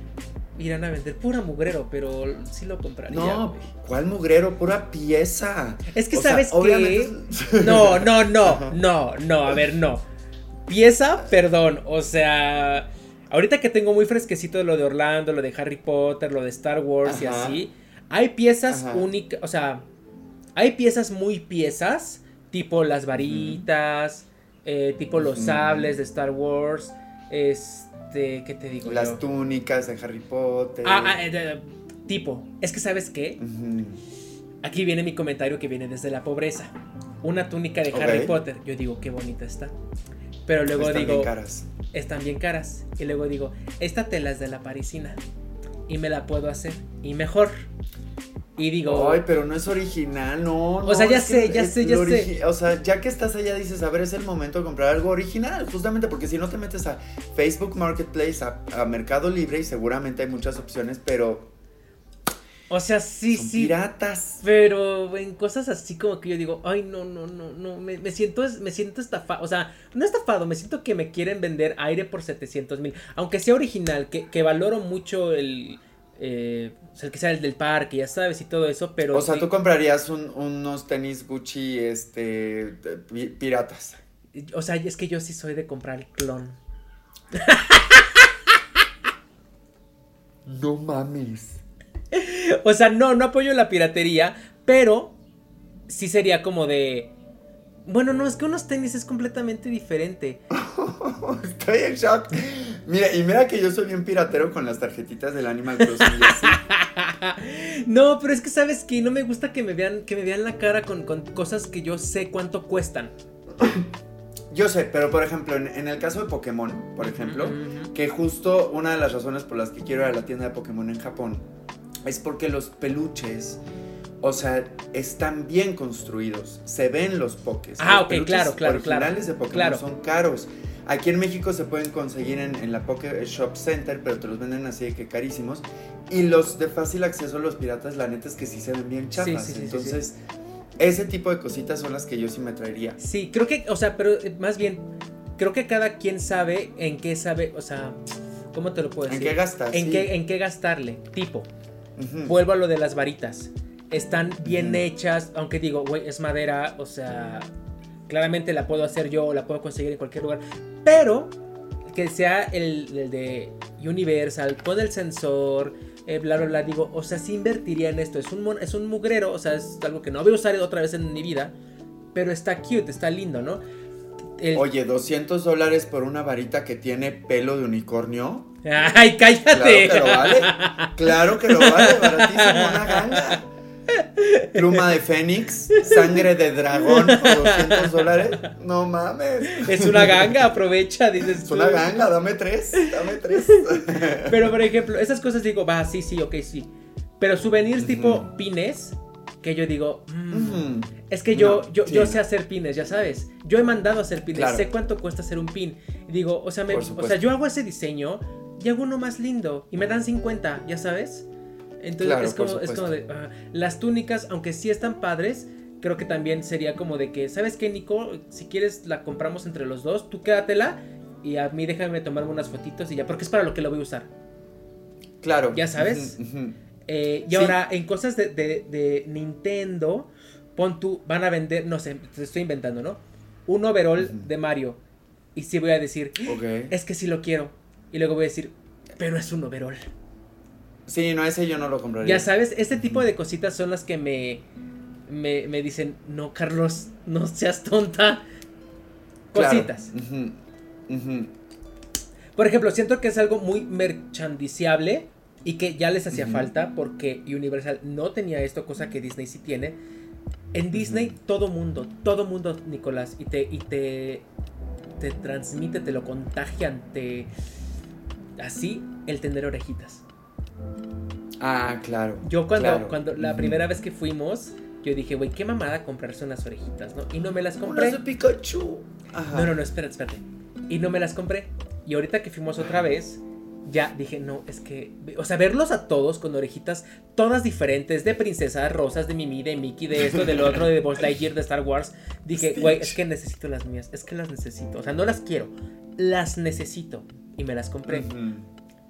[SPEAKER 1] irán a vender? Pura mugrero, pero sí lo compraría.
[SPEAKER 2] No, ¿cuál mugrero? Pura pieza.
[SPEAKER 1] Es que sabes que. No, no, no, no, no, a ver, no. Pieza, perdón, o sea. Ahorita que tengo muy fresquecito lo de Orlando, lo de Harry Potter, lo de Star Wars y así, hay piezas únicas, o sea, hay piezas muy piezas, tipo las varitas, eh, tipo los sables de Star Wars, este, ¿qué te digo?
[SPEAKER 2] Las túnicas de Harry Potter.
[SPEAKER 1] Ah, ah eh, tipo, es que sabes qué, aquí viene mi comentario que viene desde la pobreza. Una túnica de Harry Potter, yo digo, qué bonita está. Pero luego están digo, bien caras. están bien caras. Y luego digo, esta tela es de la parisina. Y me la puedo hacer. Y mejor. Y digo.
[SPEAKER 2] Ay, pero no es original, no. O
[SPEAKER 1] sea, ya sé, ya sé, ya sé.
[SPEAKER 2] O sea, ya que estás allá dices, a ver, es el momento de comprar algo original. Justamente porque si no te metes a Facebook Marketplace, a, Mercado Libre, y seguramente hay muchas opciones, pero.
[SPEAKER 1] O sea, sí, sí.
[SPEAKER 2] Piratas.
[SPEAKER 1] Pero en cosas así como que yo digo, ay, no, no, no, no. Me, me siento, me siento estafado. O sea, no estafado, me siento que me quieren vender aire por 700 mil. Aunque sea original, que, que valoro mucho el eh, o sea, el que sea el del parque, ya sabes, y todo eso, pero...
[SPEAKER 2] O sea, tú comprarías unos tenis Gucci, este, piratas.
[SPEAKER 1] O sea, es que yo sí soy de comprar el clon.
[SPEAKER 2] no mames.
[SPEAKER 1] O sea, no, no apoyo la piratería, pero sí sería como de... Bueno, no, es que unos tenis es completamente diferente.
[SPEAKER 2] Estoy en shock. Mira, y mira que yo soy bien piratero con las tarjetitas del Animal Crossing.
[SPEAKER 1] no, pero es que sabes que no me gusta que me vean, que me vean la cara con, cosas que yo sé cuánto cuestan.
[SPEAKER 2] Yo sé, pero por ejemplo, en, el caso de Pokémon, por ejemplo, que justo una de las razones por las que quiero ir a la tienda de Pokémon en Japón es porque los peluches o sea, están bien construidos. Se ven los pokés.
[SPEAKER 1] Ah, ok, claro, claro,
[SPEAKER 2] originales de Pokémon son caros. Aquí en México se pueden conseguir en, la Poké Shop Center, pero te los venden así de que carísimos. Y los de fácil acceso, los piratas, la neta es que sí se ven bien chafas. Sí, sí, Entonces, ese tipo de cositas son las que yo sí me traería.
[SPEAKER 1] Sí, creo que, o sea, pero eh, más bien, creo que cada quien sabe en qué sabe, o sea, ¿cómo te lo puedo decir?
[SPEAKER 2] ¿En qué gastar?
[SPEAKER 1] En, qué, en qué gastarle. Tipo, vuelvo a lo de las varitas están bien hechas, aunque digo, güey, es madera, o sea, claramente la puedo hacer yo, la puedo conseguir en cualquier lugar, pero que sea el, de Universal, con el sensor, eh, bla, bla, bla, digo, o sea, sí invertiría en esto, es un, es un mugrero, o sea, es algo que no voy a usar otra vez en mi vida, pero está cute, está lindo, ¿no?
[SPEAKER 2] Oye, 200 dólares por una varita que tiene pelo de unicornio.
[SPEAKER 1] ¡Ay, cállate!
[SPEAKER 2] Claro que lo vale. Claro que lo vale, baratísimo, una ganga. Pluma de fénix, sangre de dragón por 200 dólares. No mames.
[SPEAKER 1] Es una ganga, aprovecha, dices.
[SPEAKER 2] Es una ganga, dame tres, dame tres.
[SPEAKER 1] Pero por ejemplo, esas cosas digo, va, sí, sí, ok, sí. Pero souvenirs tipo pines, que yo digo, mm, es que yo, yo, yo sé hacer pines, ya sabes. Yo he mandado a hacer pines, sé cuánto cuesta hacer un pin. Y digo, o sea, o sea, yo hago ese diseño y hago uno más lindo y me dan 50, ya sabes. Entonces es, como, es como de, ah, las túnicas, aunque sí están padres, creo que también sería como de que, ¿sabes qué, Nico? Si quieres la compramos entre los dos, tú quédatela y a mí déjame tomarme unas fotitos y ya, porque es para lo que lo voy a usar.
[SPEAKER 2] Claro.
[SPEAKER 1] Ya sabes. Eh, y ahora, en cosas de, Nintendo, pon tú, van a vender, no sé, te estoy inventando, ¿no? Un overall de Mario. Y sí voy a decir, es que sí lo quiero. Y luego voy a decir, pero es un overall.
[SPEAKER 2] Sí, no, ese yo no lo compraría.
[SPEAKER 1] Ya sabes, este tipo de cositas son las que me, me, dicen, no, Carlos, no seas tonta. Cositas. Por ejemplo, siento que es algo muy merchandiciable y que ya les hacía falta porque Universal no tenía esto, cosa que Disney sí tiene. En Disney todo mundo, todo mundo, Nicolás, y te, y te, te transmite, te lo contagian, te... Así, el tener orejitas.
[SPEAKER 2] Ah, claro.
[SPEAKER 1] Yo cuando, cuando la primera vez que fuimos, yo dije, güey, qué mamada comprarse unas orejitas, ¿no? Y no me las compré.
[SPEAKER 2] Unas de Pikachu.
[SPEAKER 1] No, no, no, espérate, espérate. Y no me las compré. Y ahorita que fuimos otra vez, ya dije, no, es que, o sea, verlos a todos con orejitas todas diferentes, de princesas, rosas, de Mimi, de Mickey, de esto, del otro, de Buzz Lightyear, de Star Wars, dije, güey, es que necesito las mías, es que las necesito, o sea, no las quiero, las necesito y me las compré.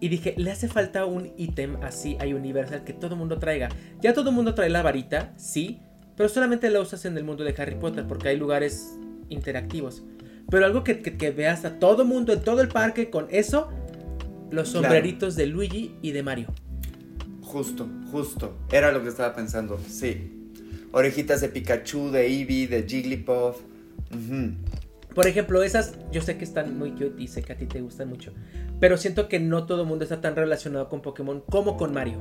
[SPEAKER 1] Y dije, le hace falta un ítem así a Universal que todo el mundo traiga. Ya todo el mundo trae la varita, sí, pero solamente la usas en el mundo de Harry Potter porque hay lugares interactivos. Pero algo que, veas a todo mundo en todo el parque con eso, los sombreritos de Luigi y de Mario.
[SPEAKER 2] Justo, justo. Era lo que estaba pensando, sí. Orejitas de Pikachu, de Eevee, de Jigglypuff.
[SPEAKER 1] Por ejemplo, esas yo sé que están muy cute y sé que a ti te gustan mucho. Pero siento que no todo el mundo está tan relacionado con Pokémon como con Mario.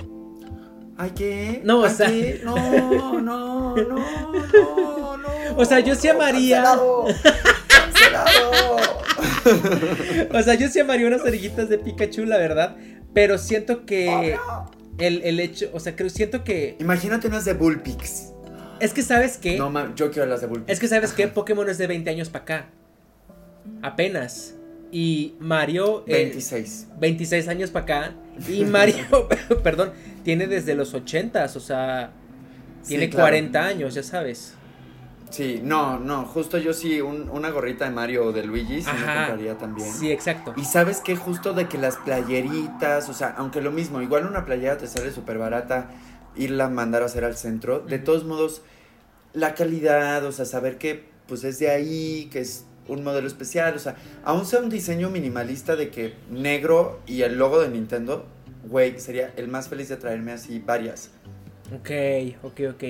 [SPEAKER 2] ¿Ay qué?
[SPEAKER 1] No, o sea.
[SPEAKER 2] No, no, no, no, no.
[SPEAKER 1] O sea, yo sí amaría.
[SPEAKER 2] Cancelado.
[SPEAKER 1] o sea, yo sí amaría unas orejitas de Pikachu, la verdad. Pero siento que. El, el hecho. O sea, creo, siento que.
[SPEAKER 2] Imagínate unas de Bullpix.
[SPEAKER 1] Es que sabes que.
[SPEAKER 2] No, yo quiero las de Bullpix.
[SPEAKER 1] Es que sabes que Pokémon es de 20 años para acá. Apenas. Y Mario.
[SPEAKER 2] 26.
[SPEAKER 1] Eh, 26 años para acá. Y Mario, perdón, tiene desde los 80, o sea, tiene 40 años, ya sabes.
[SPEAKER 2] Sí, no, no, justo yo sí, una gorrita de Mario o de Luigi sí me compraría también.
[SPEAKER 1] Sí, exacto.
[SPEAKER 2] Y sabes qué, justo de que las playeritas, o sea, aunque lo mismo, igual una playera te sale súper barata irla a mandar a hacer al centro, de todos modos, la calidad, o sea, saber que pues es de ahí, que es un modelo especial, o sea, aún sea un diseño minimalista de que negro y el logo de Nintendo, güey, sería el más feliz de traerme así varias.
[SPEAKER 1] Ok, ok, ok.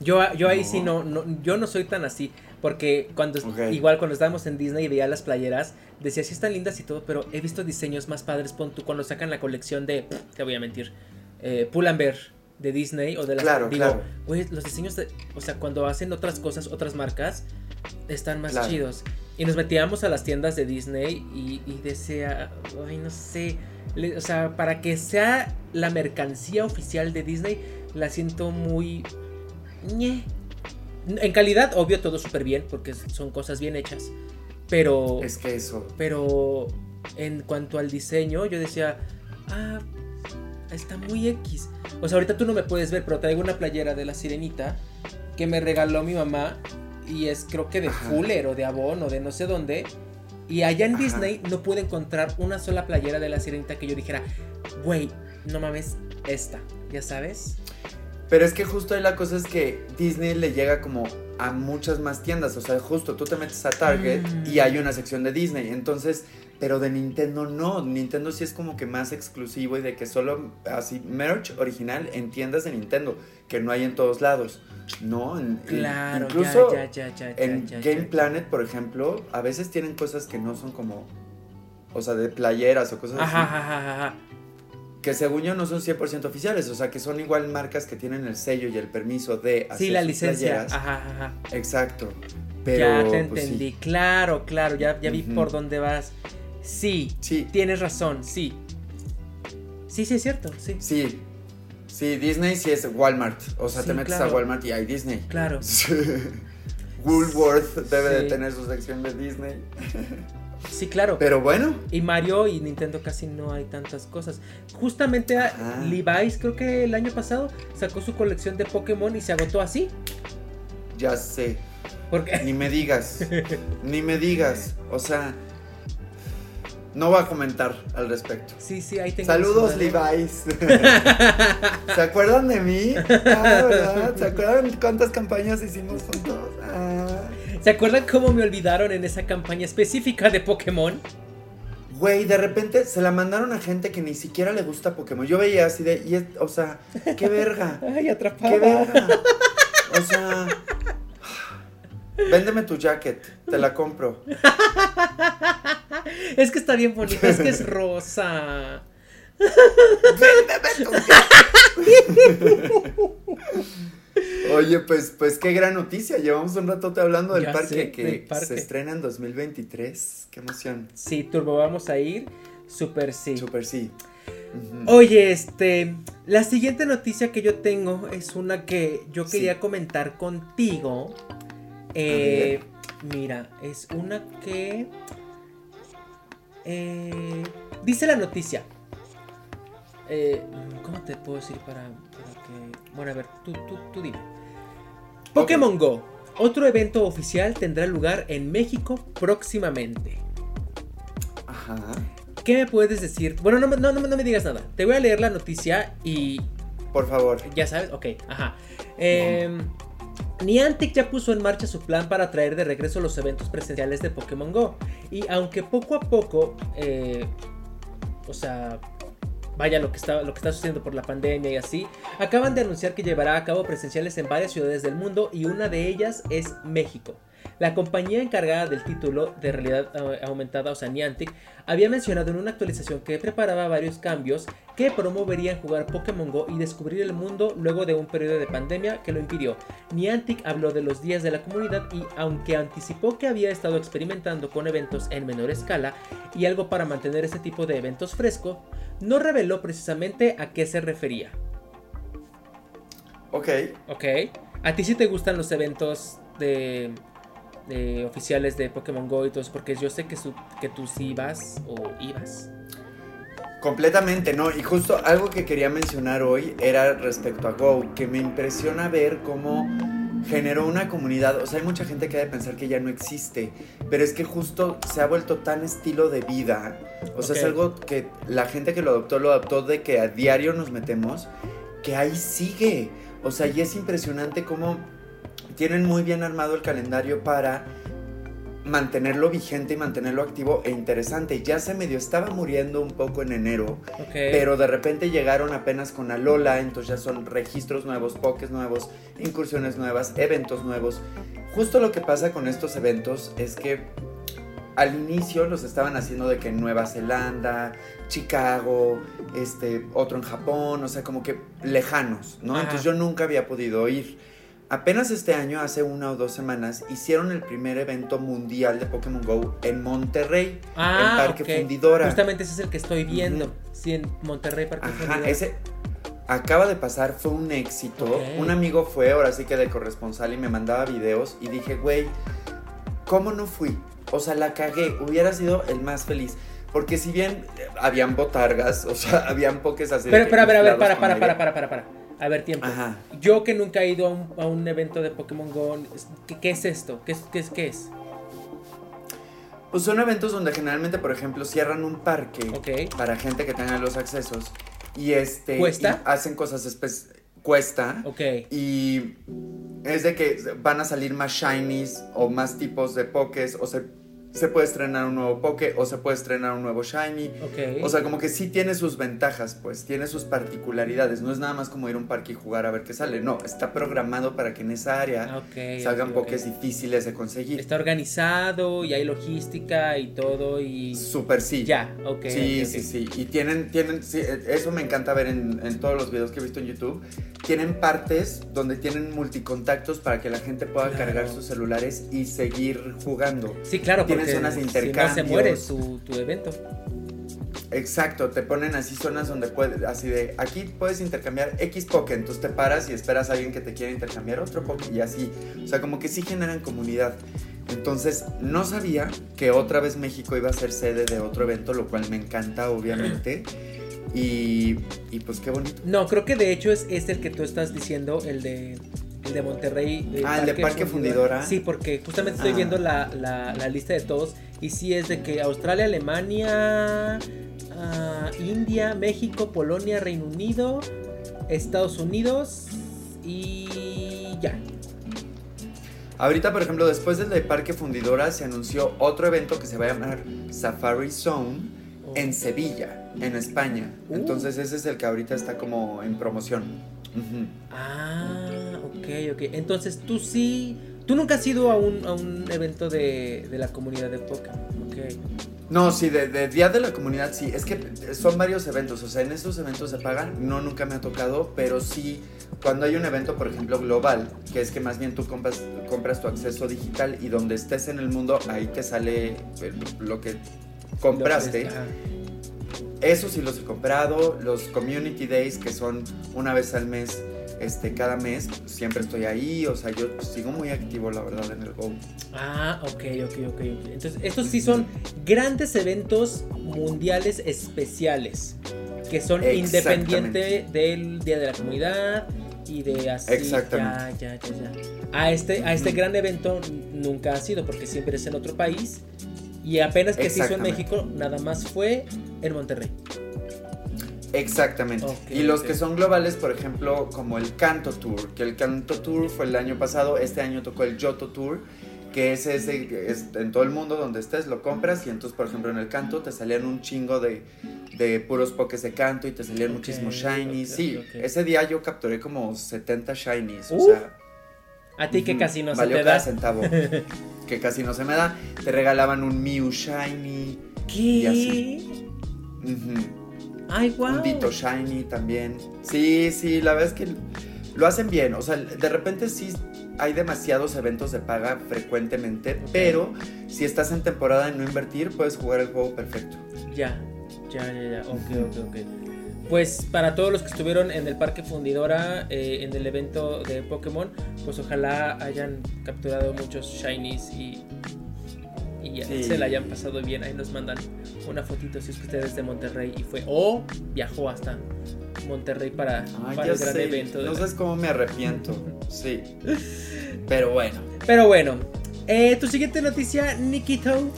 [SPEAKER 1] Yo, yo ahí sí no, no, yo no soy tan así, porque cuando, igual cuando estábamos en Disney y veía las playeras, decía, sí están lindas y todo, pero he visto diseños más padres, pon tú, cuando sacan la colección de, te voy a mentir, eh, Pull&Bear de Disney o de las...
[SPEAKER 2] Claro,
[SPEAKER 1] digo, güey, los diseños de, o sea, cuando hacen otras cosas, otras marcas, están más chidos. Y nos metíamos a las tiendas de Disney y, decía, ay, no sé, o sea, para que sea la mercancía oficial de Disney, la siento muy... En calidad, obvio, todo súper bien, porque son cosas bien hechas. Pero...
[SPEAKER 2] Es que eso.
[SPEAKER 1] Pero en cuanto al diseño, yo decía, ah, está muy X. O sea, ahorita tú no me puedes ver, pero traigo una playera de la sirenita que me regaló mi mamá y es creo que de Fuller o de Avon o de no sé dónde. Y allá en Disney no pude encontrar una sola playera de la sirenita que yo dijera, güey, no mames, esta, ya sabes.
[SPEAKER 2] Pero es que justo ahí la cosa es que Disney le llega como a muchas más tiendas. O sea, justo tú te metes a Target y hay una sección de Disney. Entonces, pero de Nintendo no. Nintendo sí es como que más exclusivo y de que solo así merch original en tiendas de Nintendo, que no hay en todos lados. No,
[SPEAKER 1] claro,
[SPEAKER 2] incluso en Game Planet, por ejemplo, a veces tienen cosas que no son como, o sea, de playeras o cosas así. Ajá, que según yo no son 100% oficiales, o sea, que son igual marcas que tienen el sello y el permiso de
[SPEAKER 1] hacer Sí, la licencia. Ajá, ajá.
[SPEAKER 2] Exacto.
[SPEAKER 1] Pero, ya te pues, entendí, claro, claro, ya, ya vi por dónde vas. Sí, sí, tienes razón, sí. Sí, sí, es cierto, sí.
[SPEAKER 2] Sí, sí, Disney sí es Walmart, o sea, te metes a Walmart y hay Disney.
[SPEAKER 1] Claro.
[SPEAKER 2] Woolworth debe de tener su sección de Disney.
[SPEAKER 1] Sí, claro.
[SPEAKER 2] Pero bueno.
[SPEAKER 1] Y Mario y Nintendo casi no hay tantas cosas. Justamente Levi's, creo que el año pasado, sacó su colección de Pokémon y se agotó así.
[SPEAKER 2] Ya sé. Ni me digas. ni me digas. O sea. No voy a comentar al respecto.
[SPEAKER 1] Sí, sí, ahí tengo.
[SPEAKER 2] Saludos, Levi's. ¿Se acuerdan de mí? Ah, ¿verdad? ¿Se acuerdan cuántas campañas hicimos juntos? Ah.
[SPEAKER 1] ¿Se acuerdan cómo me olvidaron en esa campaña específica de Pokémon?
[SPEAKER 2] Güey, de repente se la mandaron a gente que ni siquiera le gusta Pokémon. Yo veía así de, y o sea, qué verga.
[SPEAKER 1] Ay, atrapada.
[SPEAKER 2] Qué verga. O sea, véndeme tu jacket, te la compro.
[SPEAKER 1] Es que está bien bonita, es que es rosa.
[SPEAKER 2] Véndeme tu jacket. Oye, pues, pues qué gran noticia. Llevamos un ratote hablando del parque que se estrena en 2023. Qué emoción.
[SPEAKER 1] Sí, Turbo, vamos a ir. Super sí.
[SPEAKER 2] Super sí.
[SPEAKER 1] Oye, este, la siguiente noticia que yo tengo es una que yo quería comentar contigo. Eh, mira, es una que eh, dice la noticia. Eh, ¿Cómo te puedo decir para bueno, a ver, tú, tú, tú dime. Pokémon Go. Otro evento oficial tendrá lugar en México próximamente.
[SPEAKER 2] Ajá.
[SPEAKER 1] ¿Qué me puedes decir? Bueno, no, no, no, me digas nada. Te voy a leer la noticia y...
[SPEAKER 2] Por favor.
[SPEAKER 1] Ya sabes, ok, ajá. Eh, Niantic ya puso en marcha su plan para traer de regreso los eventos presenciales de Pokémon Go. Y aunque poco a poco, eh, o sea, vaya lo que está, lo que está sucediendo por la pandemia y así, acaban de anunciar que llevará a cabo presenciales en varias ciudades del mundo y una de ellas es México. La compañía encargada del título de realidad eh, aumentada, o sea, Niantic, había mencionado en una actualización que preparaba varios cambios que promoverían jugar Pokémon Go y descubrir el mundo luego de un periodo de pandemia que lo impidió. Niantic habló de los días de la comunidad y aunque anticipó que había estado experimentando con eventos en menor escala y algo para mantener ese tipo de eventos fresco, no reveló precisamente a qué se refería.
[SPEAKER 2] Ok.
[SPEAKER 1] Ok. ¿A ti sí te gustan los eventos de, oficiales de Pokémon Go y todo eso? Porque yo sé que, que tú sí ibas o ibas.
[SPEAKER 2] Completamente, ¿no? Y justo algo que quería mencionar hoy era respecto a Go, que me impresiona ver cómo generó una comunidad, o sea, hay mucha gente que ha de pensar que ya no existe, pero es que justo se ha vuelto tan estilo de vida, o sea, es algo que la gente que lo adoptó, lo adoptó de que a diario nos metemos, que ahí sigue, o sea, y es impresionante cómo tienen muy bien armado el calendario para mantenerlo vigente y mantenerlo activo e interesante. Ya se medio estaba muriendo un poco en enero, pero de repente llegaron apenas con Alola, entonces ya son registros nuevos, pokés nuevos, incursiones nuevas, eventos nuevos. Justo lo que pasa con estos eventos es que al inicio los estaban haciendo de que en Nueva Zelanda, Chicago, este, otro en Japón, o sea, como que lejanos, ¿no? Entonces yo nunca había podido ir. Apenas este año, hace una o dos semanas, hicieron el primer evento mundial de Pokémon Go en Monterrey, ah, en Parque Fundidora.
[SPEAKER 1] Justamente ese es el que estoy viendo. Sí, en Monterrey, Parque Ajá,
[SPEAKER 2] ese acaba de pasar, fue un éxito. Un amigo fue, ahora sí que de corresponsal, y me mandaba videos. Y dije, güey, ¿cómo no fui? O sea, la cagué. Hubiera sido el más feliz. Porque si bien habían botargas, o sea, habían pokés así.
[SPEAKER 1] Pero, pero, a ver, a ver, para, para, para, para, para, para. A ver, tiempo. Yo que nunca he ido a un, evento de Pokémon Go, ¿qué, es esto? ¿Qué es, qué, es, ¿Qué es?
[SPEAKER 2] Pues son eventos donde generalmente, por ejemplo, cierran un parque para gente que tenga los accesos y este
[SPEAKER 1] ¿Cuesta?
[SPEAKER 2] hacen cosas especiales. cuesta.
[SPEAKER 1] Ok.
[SPEAKER 2] Y es de que van a salir más shinies o más tipos de pokés o se se puede estrenar un nuevo Poké o se puede estrenar un nuevo Shiny. O sea, como que sí tiene sus ventajas, pues, tiene sus particularidades. No es nada más como ir a un parque y jugar a ver qué sale. No, está programado para que en esa área salgan Pokés difíciles de conseguir.
[SPEAKER 1] Está organizado y hay logística y todo y...
[SPEAKER 2] Súper sí.
[SPEAKER 1] Ya, ok.
[SPEAKER 2] Sí, sí, sí. Y tienen, tienen, eso me encanta ver en, en todos los videos que he visto en YouTube. Tienen partes donde tienen multicontactos para que la gente pueda cargar sus celulares y seguir jugando.
[SPEAKER 1] Sí, claro,
[SPEAKER 2] tienen zonas de intercambio.
[SPEAKER 1] Si no se muere tu, tu evento.
[SPEAKER 2] Exacto, te ponen así zonas donde puedes, así de, aquí puedes intercambiar X Poké, entonces te paras y esperas a alguien que te quiera intercambiar otro Poké y así. O sea, como que sí generan comunidad. Entonces, no sabía que otra vez México iba a ser sede de otro evento, lo cual me encanta, obviamente. Y, y pues qué bonito.
[SPEAKER 1] No, creo que de hecho es, es el que tú estás diciendo, el de el de Monterrey.
[SPEAKER 2] ah, el de Parque Fundidora.
[SPEAKER 1] Sí, porque justamente estoy ah. viendo la, la, lista de todos. Y sí es de que Australia, Alemania, ah, India, México, Polonia, Reino Unido, Estados Unidos y ya.
[SPEAKER 2] Ahorita, por ejemplo, después del de Parque Fundidora se anunció otro evento que se va a llamar Safari Zone oh. en Sevilla, en España. Uh. Entonces ese es el que ahorita está como en promoción.
[SPEAKER 1] Ah, ok, ok. Entonces tú sí. Tú nunca has ido a un, a un evento de, de, la comunidad de Pokémon, ok.
[SPEAKER 2] No, sí, de, Día de la Comunidad sí. Es que son varios eventos. O sea, en esos eventos se pagan. No, nunca me ha tocado. Pero sí, cuando hay un evento, por ejemplo, global, que es que más bien tú compras, compras tu acceso digital y donde estés en el mundo, ahí te sale lo que compraste. Eso sí los he comprado. Los Community Days, que son una vez al mes, este, cada mes, siempre estoy ahí. O sea, yo sigo muy activo, la verdad, en el Go.
[SPEAKER 1] Ah, ok, ok, ok. Entonces, estos sí son grandes eventos mundiales especiales. Que son independientes del Día de la Comunidad y de así.
[SPEAKER 2] Exactamente.
[SPEAKER 1] Ya, ya, ya, A este, a este gran evento nunca ha sido porque siempre es en otro país y apenas que se hizo en México, nada más fue en Monterrey.
[SPEAKER 2] Exactamente. y los que son globales, por ejemplo, como el Canto Tour, que el Canto Tour fue el año pasado, este año tocó el Yoto Tour, que es ese, es en todo el mundo donde estés, lo compras y entonces, por ejemplo, en el Canto te salían un chingo de, de puros pokés de canto y te salían muchísimos shinies. sí, ese día yo capturé como 70 shinies, o sea...
[SPEAKER 1] A ti que casi no se te da.
[SPEAKER 2] centavo. que casi no se me da. Te regalaban un Mew Shiny.
[SPEAKER 1] ¿Qué? Y
[SPEAKER 2] así.
[SPEAKER 1] Ay, wow.
[SPEAKER 2] Un Dito Shiny también. Sí, sí, la verdad es que lo hacen bien. O sea, de repente sí hay demasiados eventos de paga frecuentemente, pero si estás en temporada de no invertir, puedes jugar el juego perfecto.
[SPEAKER 1] Ya, ya, ya, ya. Ok, ok, ok. Pues para todos los que estuvieron en el Parque Fundidora, eh, en el evento de Pokémon, pues ojalá hayan capturado muchos Shinies y, y ya se la hayan pasado bien. Ahí nos mandan una fotito si es que usted es de Monterrey y fue o viajó hasta Monterrey para, para el gran evento.
[SPEAKER 2] No sabes cómo me arrepiento. sí. Pero bueno.
[SPEAKER 1] Pero bueno. Eh, tu siguiente noticia, Nikito.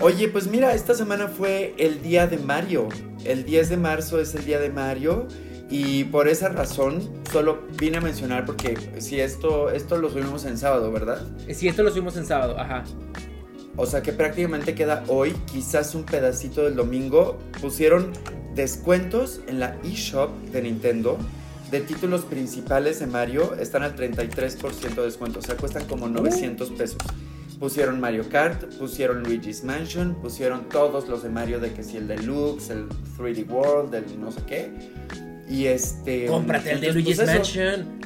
[SPEAKER 2] Oye, pues mira, esta semana fue el día de Mario. El 10 de marzo es el día de Mario. Y por esa razón, solo vine a mencionar porque si esto, esto lo subimos en sábado, ¿verdad?
[SPEAKER 1] Si esto lo subimos en sábado, ajá.
[SPEAKER 2] O sea que prácticamente queda hoy, quizás un pedacito del domingo. Pusieron descuentos en la eShop de Nintendo de títulos principales de Mario. Están al 33% de descuento, o sea, cuestan como 900 pesos. Pusieron Mario Kart, pusieron Luigi's Mansion, pusieron todos los de Mario de que si el Deluxe, el 3D World, el no sé qué. Y este.
[SPEAKER 1] Cómprate el de Luigi's pues Mansion.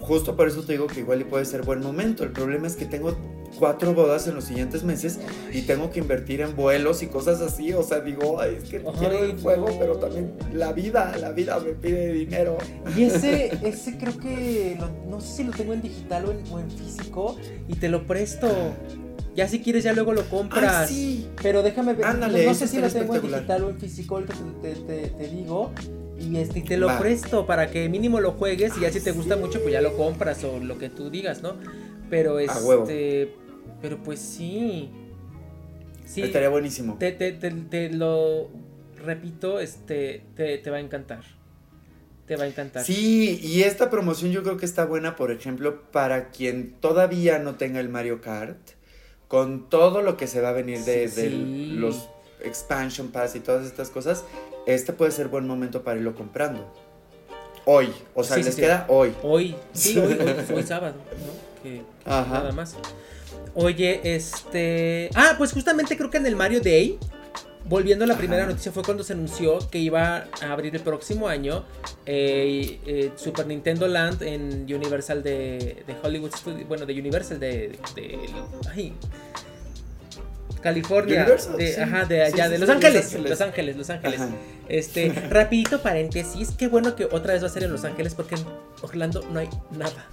[SPEAKER 2] Justo por eso te digo que igual y puede ser buen momento. El problema es que tengo cuatro bodas en los siguientes meses y tengo que invertir en vuelos y cosas así. O sea, digo, Ay, es que quiero el juego, pero también la vida, la vida me pide dinero.
[SPEAKER 1] Y ese, ese creo que, no sé si lo tengo en digital o en, físico y te lo presto. Ya si quieres, ya luego lo compras.
[SPEAKER 2] sí.
[SPEAKER 1] Pero déjame ver. no, sé si lo tengo en digital o en físico, te, te, te, digo. Y este, te lo presto para que mínimo lo juegues. Y ya si te gusta mucho, pues ya lo compras o lo que tú digas, ¿no? Pero este. Pero pues sí.
[SPEAKER 2] Sí. Estaría buenísimo.
[SPEAKER 1] Te, te, te, lo repito, este, te, va a encantar. te va a encantar.
[SPEAKER 2] Sí, y esta promoción yo creo que está buena, por ejemplo, para quien todavía no tenga el Mario Kart, con todo lo que se va a venir de, de los expansion pass y todas estas cosas, este puede ser buen momento para irlo comprando. Hoy, o sea, les queda hoy.
[SPEAKER 1] Hoy, sí, hoy, hoy, sábado, ¿no? Que, Nada más. Oye, este. Ah, pues justamente creo que en el Mario Day. Volviendo a la primera noticia, fue cuando se anunció que iba a abrir el próximo año eh, eh, Super Nintendo Land en Universal de, de Hollywood Studios. Bueno, de Universal de. de ay, California, de, ajá, de allá, de Los, Ángeles, Los Ángeles, Los Ángeles, Este, rapidito paréntesis, qué bueno que otra vez va a ser en Los Ángeles porque en Orlando no hay nada.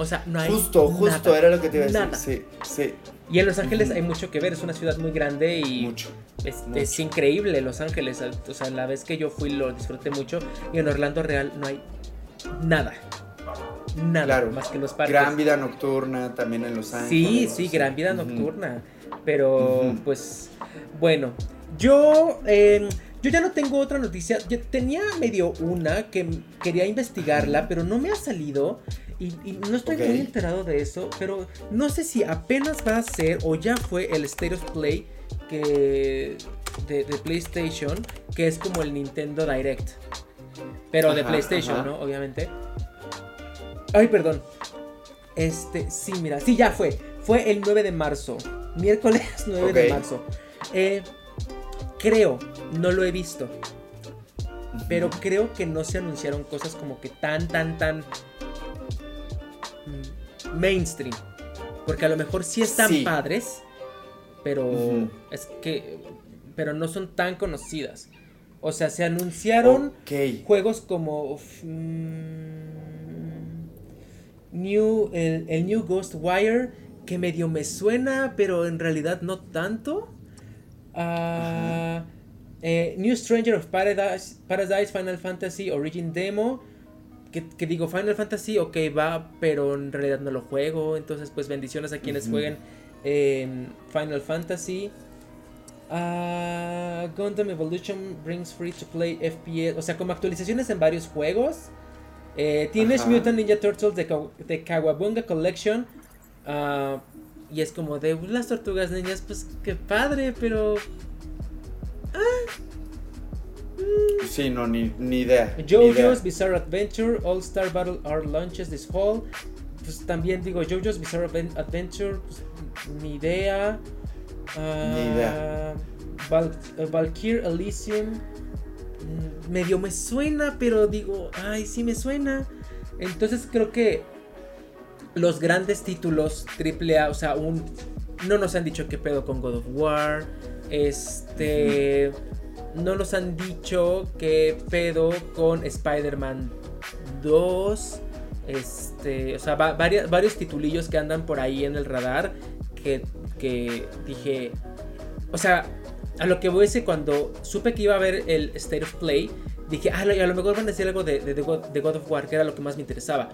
[SPEAKER 1] O sea, no hay
[SPEAKER 2] Justo, justo, era lo que te iba a decir. Sí, sí.
[SPEAKER 1] Y en Los Ángeles hay mucho que ver, es una ciudad muy grande y mucho, es, increíble Los Ángeles. O sea, la vez que yo fui lo disfruté mucho y en Orlando Real no hay nada. Nada más que los parques.
[SPEAKER 2] Gran vida nocturna también en Los Ángeles.
[SPEAKER 1] Sí, sí, gran vida nocturna. Pero, pues, bueno, yo... Eh, yo ya no tengo otra noticia. Yo tenía medio una que quería investigarla, pero no me ha salido. Y, no estoy muy enterado de eso. Pero no sé si apenas va a ser o ya fue el State of Play que, de, PlayStation, que es como el Nintendo Direct. Pero de PlayStation, ¿no? Obviamente. Ay, perdón. Este, sí, mira, sí, ya fue. Fue el 9 de marzo. Miércoles 9 de marzo. Eh, creo, no lo he visto. Pero creo que no se anunciaron cosas como que tan, tan, tan mainstream. Porque a lo mejor sí están padres, pero es que, pero no son tan conocidas. O sea, se anunciaron juegos como mm, New, el, el New Ghostwire, que medio me suena, pero en realidad no tanto. Uh, New Stranger of Paradise, Paradise Final Fantasy Origin Demo. Que, digo, Final Fantasy, ok, va, pero en realidad no lo juego. Entonces, pues bendiciones a quienes jueguen Final Fantasy. Uh, Gundam Evolution brings free to play FPS. O sea, como actualizaciones en varios juegos. Eh, Teenage Mutant Ninja Turtles de, de Kawabunga Collection. Uh, y es como de las tortugas niñas, pues qué padre, pero.
[SPEAKER 2] Ah. Sí, no, ni, ni idea.
[SPEAKER 1] JoJo's Bizarre Adventure, All Star Battle are launches this fall. Pues también digo, JoJo's Bizarre Adventure, pues, ni idea. ni idea. Val Valkyrie Elysium. Mm, medio me suena, pero digo, ay, sí me suena. Entonces creo que los grandes títulos AAA, o sea, un, no nos han dicho qué pedo con God of War. Este. No nos han dicho qué pedo con Spider-Man 2. Este. O sea, varios titulillos que andan por ahí en el radar. Que, que dije. O sea, a lo que voy a cuando supe que iba a haber el State of Play. Dije, ah, a lo mejor van a decir algo de, de God of War, que era lo que más me interesaba.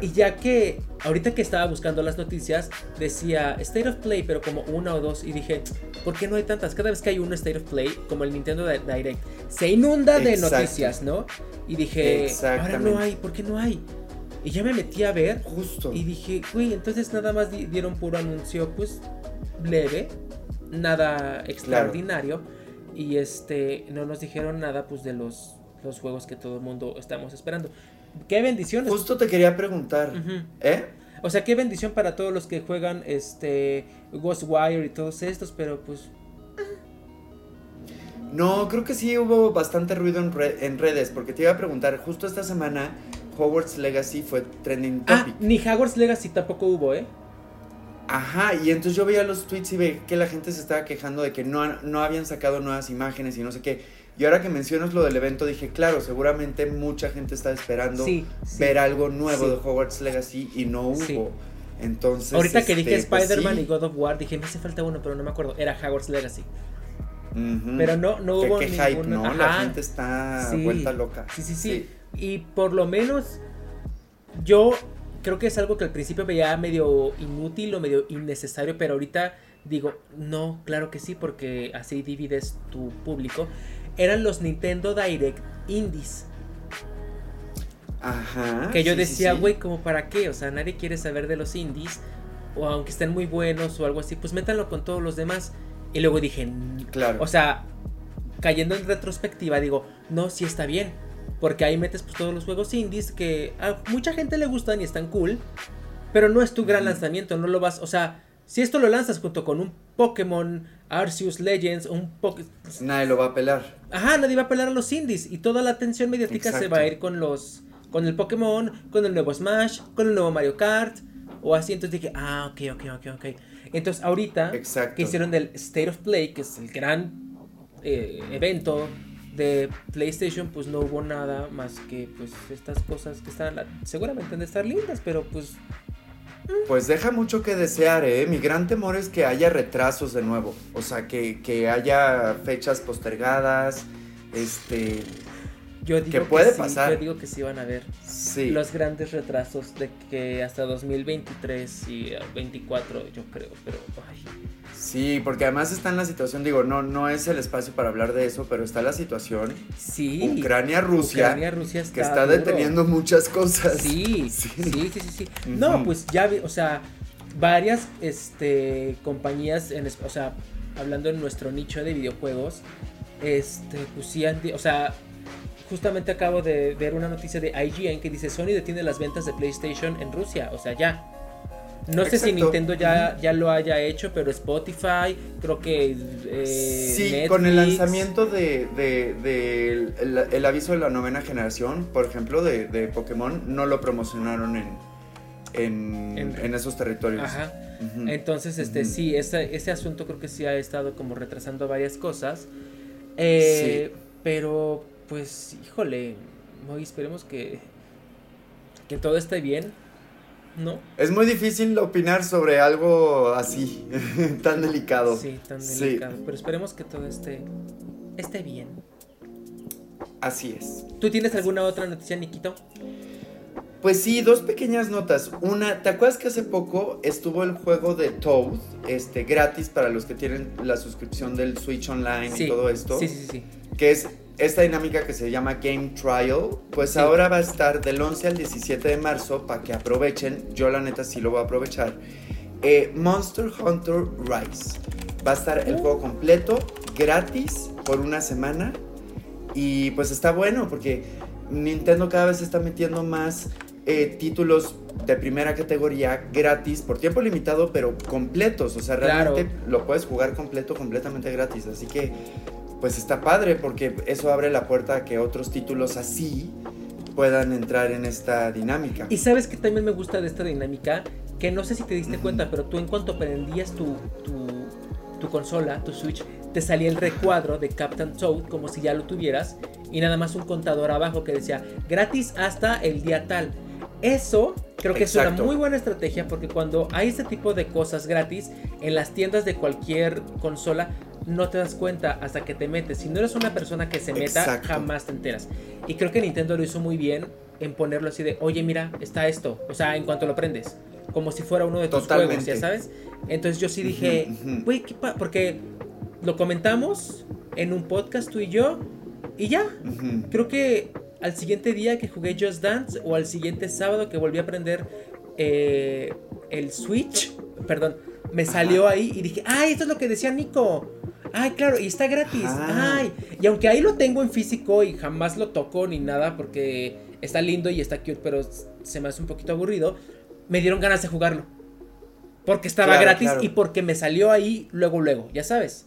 [SPEAKER 1] Y ya que ahorita que estaba buscando las noticias, decía State of Play, pero como una o dos. Y dije, ¿por qué no hay tantas? Cada vez que hay un State of Play, como el Nintendo Direct, se inunda de noticias, ¿no? Y dije, ahora no hay, ¿por qué no hay? Y ya me metí a ver.
[SPEAKER 2] Justo.
[SPEAKER 1] Y dije, uy, entonces nada más dieron puro anuncio, pues leve, nada extraordinario. Y este, no nos dijeron nada, pues de los, los juegos que todo el mundo estamos esperando. Qué bendición.
[SPEAKER 2] Justo te quería preguntar, ¿eh?
[SPEAKER 1] O sea, qué bendición para todos los que juegan este Ghostwire y todos estos, pero pues
[SPEAKER 2] no, creo que sí hubo bastante ruido en, en, redes, porque te iba a preguntar, justo esta semana Hogwarts Legacy fue trending
[SPEAKER 1] ah, topic. Ah, ni Hogwarts Legacy tampoco hubo, ¿eh?
[SPEAKER 2] Ajá, y entonces yo veía los tweets y veía que la gente se estaba quejando de que no, no habían sacado nuevas imágenes y no sé qué. Y ahora que mencionas lo del evento, dije, claro, seguramente mucha gente está esperando ver algo nuevo de Hogwarts Legacy y no hubo. Entonces.
[SPEAKER 1] Ahorita que dije este, pues Spider-Man y God of War, dije, me hace falta uno, pero no me acuerdo. Era Hogwarts Legacy. Pero no, no hubo
[SPEAKER 2] qué, hype, ¿no? La gente está vuelta loca.
[SPEAKER 1] Sí, sí, sí, Y por lo menos yo creo que es algo que al principio veía medio inútil o medio innecesario, pero ahorita digo, no, claro que sí, porque así divides tu público. Eran los Nintendo Direct Indies.
[SPEAKER 2] Ajá.
[SPEAKER 1] Que yo
[SPEAKER 2] sí,
[SPEAKER 1] decía,
[SPEAKER 2] sí.
[SPEAKER 1] güey, ¿como para qué? O sea, nadie quiere saber de los indies. O aunque estén muy buenos o algo así, pues métanlo con todos los demás. Y luego dije, "N-
[SPEAKER 2] Claro.
[SPEAKER 1] o sea, cayendo en retrospectiva, digo, no, sí está bien. Porque ahí metes pues, todos los juegos indies que a mucha gente le gustan y están cool. Pero no es tu gran lanzamiento, no lo vas, o sea, si esto lo lanzas junto con un Pokémon Arceus Legends, un Poké...
[SPEAKER 2] Nadie lo va a pelar.
[SPEAKER 1] Ajá, nadie va a apelar a los indies y toda la atención mediática se va a ir con los con el Pokémon, con el nuevo Smash, con el nuevo Mario Kart o así, entonces dije, ah, ok, ok, ok, ok. Entonces ahorita
[SPEAKER 2] Exacto.
[SPEAKER 1] que hicieron del State of Play, que es el gran eh, evento de PlayStation, pues no hubo nada más que pues estas cosas que están seguramente han de estar lindas, pero pues
[SPEAKER 2] Pues deja mucho que desear, ¿eh? Mi gran temor es que haya retrasos de nuevo. O sea, que, que haya fechas postergadas. Este.
[SPEAKER 1] yo digo que,
[SPEAKER 2] puede
[SPEAKER 1] sí,
[SPEAKER 2] pasar.
[SPEAKER 1] yo digo que sí van a ver
[SPEAKER 2] Sí.
[SPEAKER 1] los grandes retrasos de que hasta 2023 y eh, 24 yo creo, pero ay,
[SPEAKER 2] Sí, porque además está en la situación, digo, no, no es el espacio para hablar de eso, pero está la situación.
[SPEAKER 1] sí.
[SPEAKER 2] Ucrania-Rusia,
[SPEAKER 1] Ucrania, Rusia está
[SPEAKER 2] que está
[SPEAKER 1] duro.
[SPEAKER 2] deteniendo muchas cosas.
[SPEAKER 1] Sí,
[SPEAKER 2] Sí.
[SPEAKER 1] sí, sí, sí, sí. No,
[SPEAKER 2] Ujú.
[SPEAKER 1] pues ya vi, o sea, varias este compañías en, o sea, hablando en nuestro nicho de videojuegos, este pues sí o sea, justamente acabo de ver una noticia de IGN que dice Sony detiene las ventas de PlayStation en Rusia, o sea, ya. No sé si. Nintendo ya, ya lo haya hecho, pero Spotify, creo que eh,
[SPEAKER 2] Sí,
[SPEAKER 1] Netflix,
[SPEAKER 2] con el lanzamiento de, de- de el, aviso de la novena generación, por ejemplo, de, de Pokémon, no lo promocionaron en, en,
[SPEAKER 1] En-
[SPEAKER 2] en esos territorios.
[SPEAKER 1] Ajá. Entonces, este, sí, ese, ese asunto creo que sí ha estado como retrasando varias cosas. Eh, Pero, pues, híjole, hoy esperemos que, que todo esté bien, ¿no?
[SPEAKER 2] Es muy difícil opinar sobre algo así, tan delicado.
[SPEAKER 1] Sí, tan
[SPEAKER 2] Sí.
[SPEAKER 1] delicado. Pero esperemos que todo esté, esté bien.
[SPEAKER 2] Así es.
[SPEAKER 1] ¿Tú tienes alguna otra noticia, Nikito?
[SPEAKER 2] Pues sí, dos pequeñas notas. Una, ¿te acuerdas que hace poco estuvo el juego de Toad, este, gratis para los que tienen la suscripción del Switch Online
[SPEAKER 1] Sí.
[SPEAKER 2] y todo esto?
[SPEAKER 1] Sí, sí, sí.
[SPEAKER 2] que es esta dinámica que se llama Game Trial, pues
[SPEAKER 1] Sí.
[SPEAKER 2] ahora va a estar del 11 al 17 de marzo para que aprovechen, yo la neta sí lo voy a aprovechar, eh, Monster Hunter Rise. Va a estar el
[SPEAKER 1] Uh.
[SPEAKER 2] juego completo, gratis, por una semana, y pues está bueno porque Nintendo cada vez está metiendo más eh, títulos de primera categoría gratis por tiempo limitado, pero completos. O sea,
[SPEAKER 1] Claro.
[SPEAKER 2] realmente lo puedes jugar completo, completamente gratis. Así que, pues está padre porque eso abre la puerta a que otros títulos así puedan entrar en esta dinámica.
[SPEAKER 1] Y sabes que también me gusta de esta dinámica, que no sé si te diste cuenta, pero tú en cuanto prendías tu, tu, tu consola, tu Switch, te salía el recuadro de Captain Toad como si ya lo tuvieras y nada más un contador abajo que decía gratis hasta el día tal. Eso creo que es una muy buena estrategia porque cuando hay este tipo de cosas gratis en las tiendas de cualquier consola no te das cuenta hasta que te metes. Si no eres una persona que se meta,
[SPEAKER 2] Exacto.
[SPEAKER 1] jamás te enteras. Y creo que Nintendo lo hizo muy bien en ponerlo así de, oye, mira, está esto. O sea, en cuanto lo prendes. Como si fuera uno de tus juegos, ya sabes. Entonces yo sí dije, güey, qué pa-", porque lo comentamos en un podcast tú y yo. Y ya, creo que al siguiente día que jugué Just Dance o al siguiente sábado que volví a aprender eh, el Switch, perdón, me salió ahí y dije, ay, esto es lo que decía Nico. Ay, claro, y está gratis.
[SPEAKER 2] Ah.
[SPEAKER 1] Ay, y aunque ahí lo tengo en físico y jamás lo toco ni nada porque está lindo y está cute, pero se me hace un poquito aburrido, me dieron ganas de jugarlo. Porque estaba
[SPEAKER 2] Claro,
[SPEAKER 1] gratis
[SPEAKER 2] claro.
[SPEAKER 1] y porque me salió ahí luego, luego, ya sabes.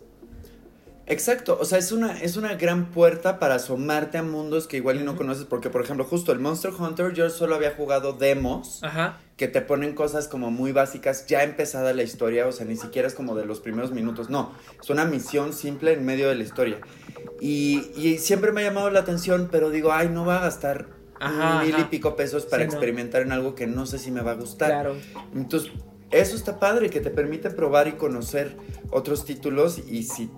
[SPEAKER 2] Exacto, o sea, es una, es una gran puerta para asomarte a mundos que igual y no conoces, porque por ejemplo, justo el Monster Hunter yo solo había jugado demos
[SPEAKER 1] Ajá.
[SPEAKER 2] que te ponen cosas como muy básicas, ya empezada la historia, o sea, ni siquiera es como de los primeros minutos, no, es una misión simple en medio de la historia. Y, y siempre me ha llamado la atención, pero digo, ay, no va a gastar
[SPEAKER 1] Ajá,
[SPEAKER 2] mil y pico pesos para
[SPEAKER 1] Sí, no.
[SPEAKER 2] experimentar en algo que no sé si me va a gustar.
[SPEAKER 1] Claro.
[SPEAKER 2] Entonces, eso está padre, que te permite probar y conocer otros títulos y si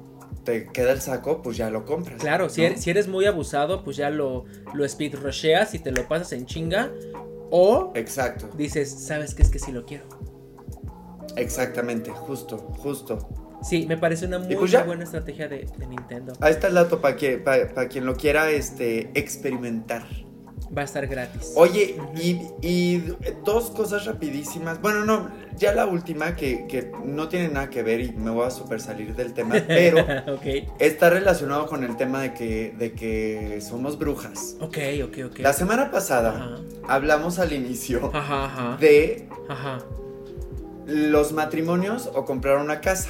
[SPEAKER 2] te queda el saco, pues ya lo compras.
[SPEAKER 1] Claro, si,
[SPEAKER 2] ¿no?
[SPEAKER 1] eres, si eres muy abusado, pues ya lo, lo speed rusheas y te lo pasas en chinga. O
[SPEAKER 2] Exacto,
[SPEAKER 1] dices, ¿sabes qué? Es que sí lo quiero.
[SPEAKER 2] exactamente, justo, justo.
[SPEAKER 1] Sí, me parece una muy,
[SPEAKER 2] pues
[SPEAKER 1] buena estrategia de, de Nintendo.
[SPEAKER 2] Ahí está el dato para que, para quien lo quiera este, experimentar.
[SPEAKER 1] Va a estar gratis.
[SPEAKER 2] Oye, y, y dos cosas rapidísimas. Bueno, no, ya la última que, que no tiene nada que ver y me voy a super salir del tema, pero
[SPEAKER 1] ok,
[SPEAKER 2] está relacionado con el tema de que, de que somos brujas.
[SPEAKER 1] ok, ok, ok.
[SPEAKER 2] La semana pasada
[SPEAKER 1] Ajá,
[SPEAKER 2] hablamos al inicio
[SPEAKER 1] ajá, ajá.
[SPEAKER 2] de
[SPEAKER 1] Ajá.
[SPEAKER 2] los matrimonios o comprar una casa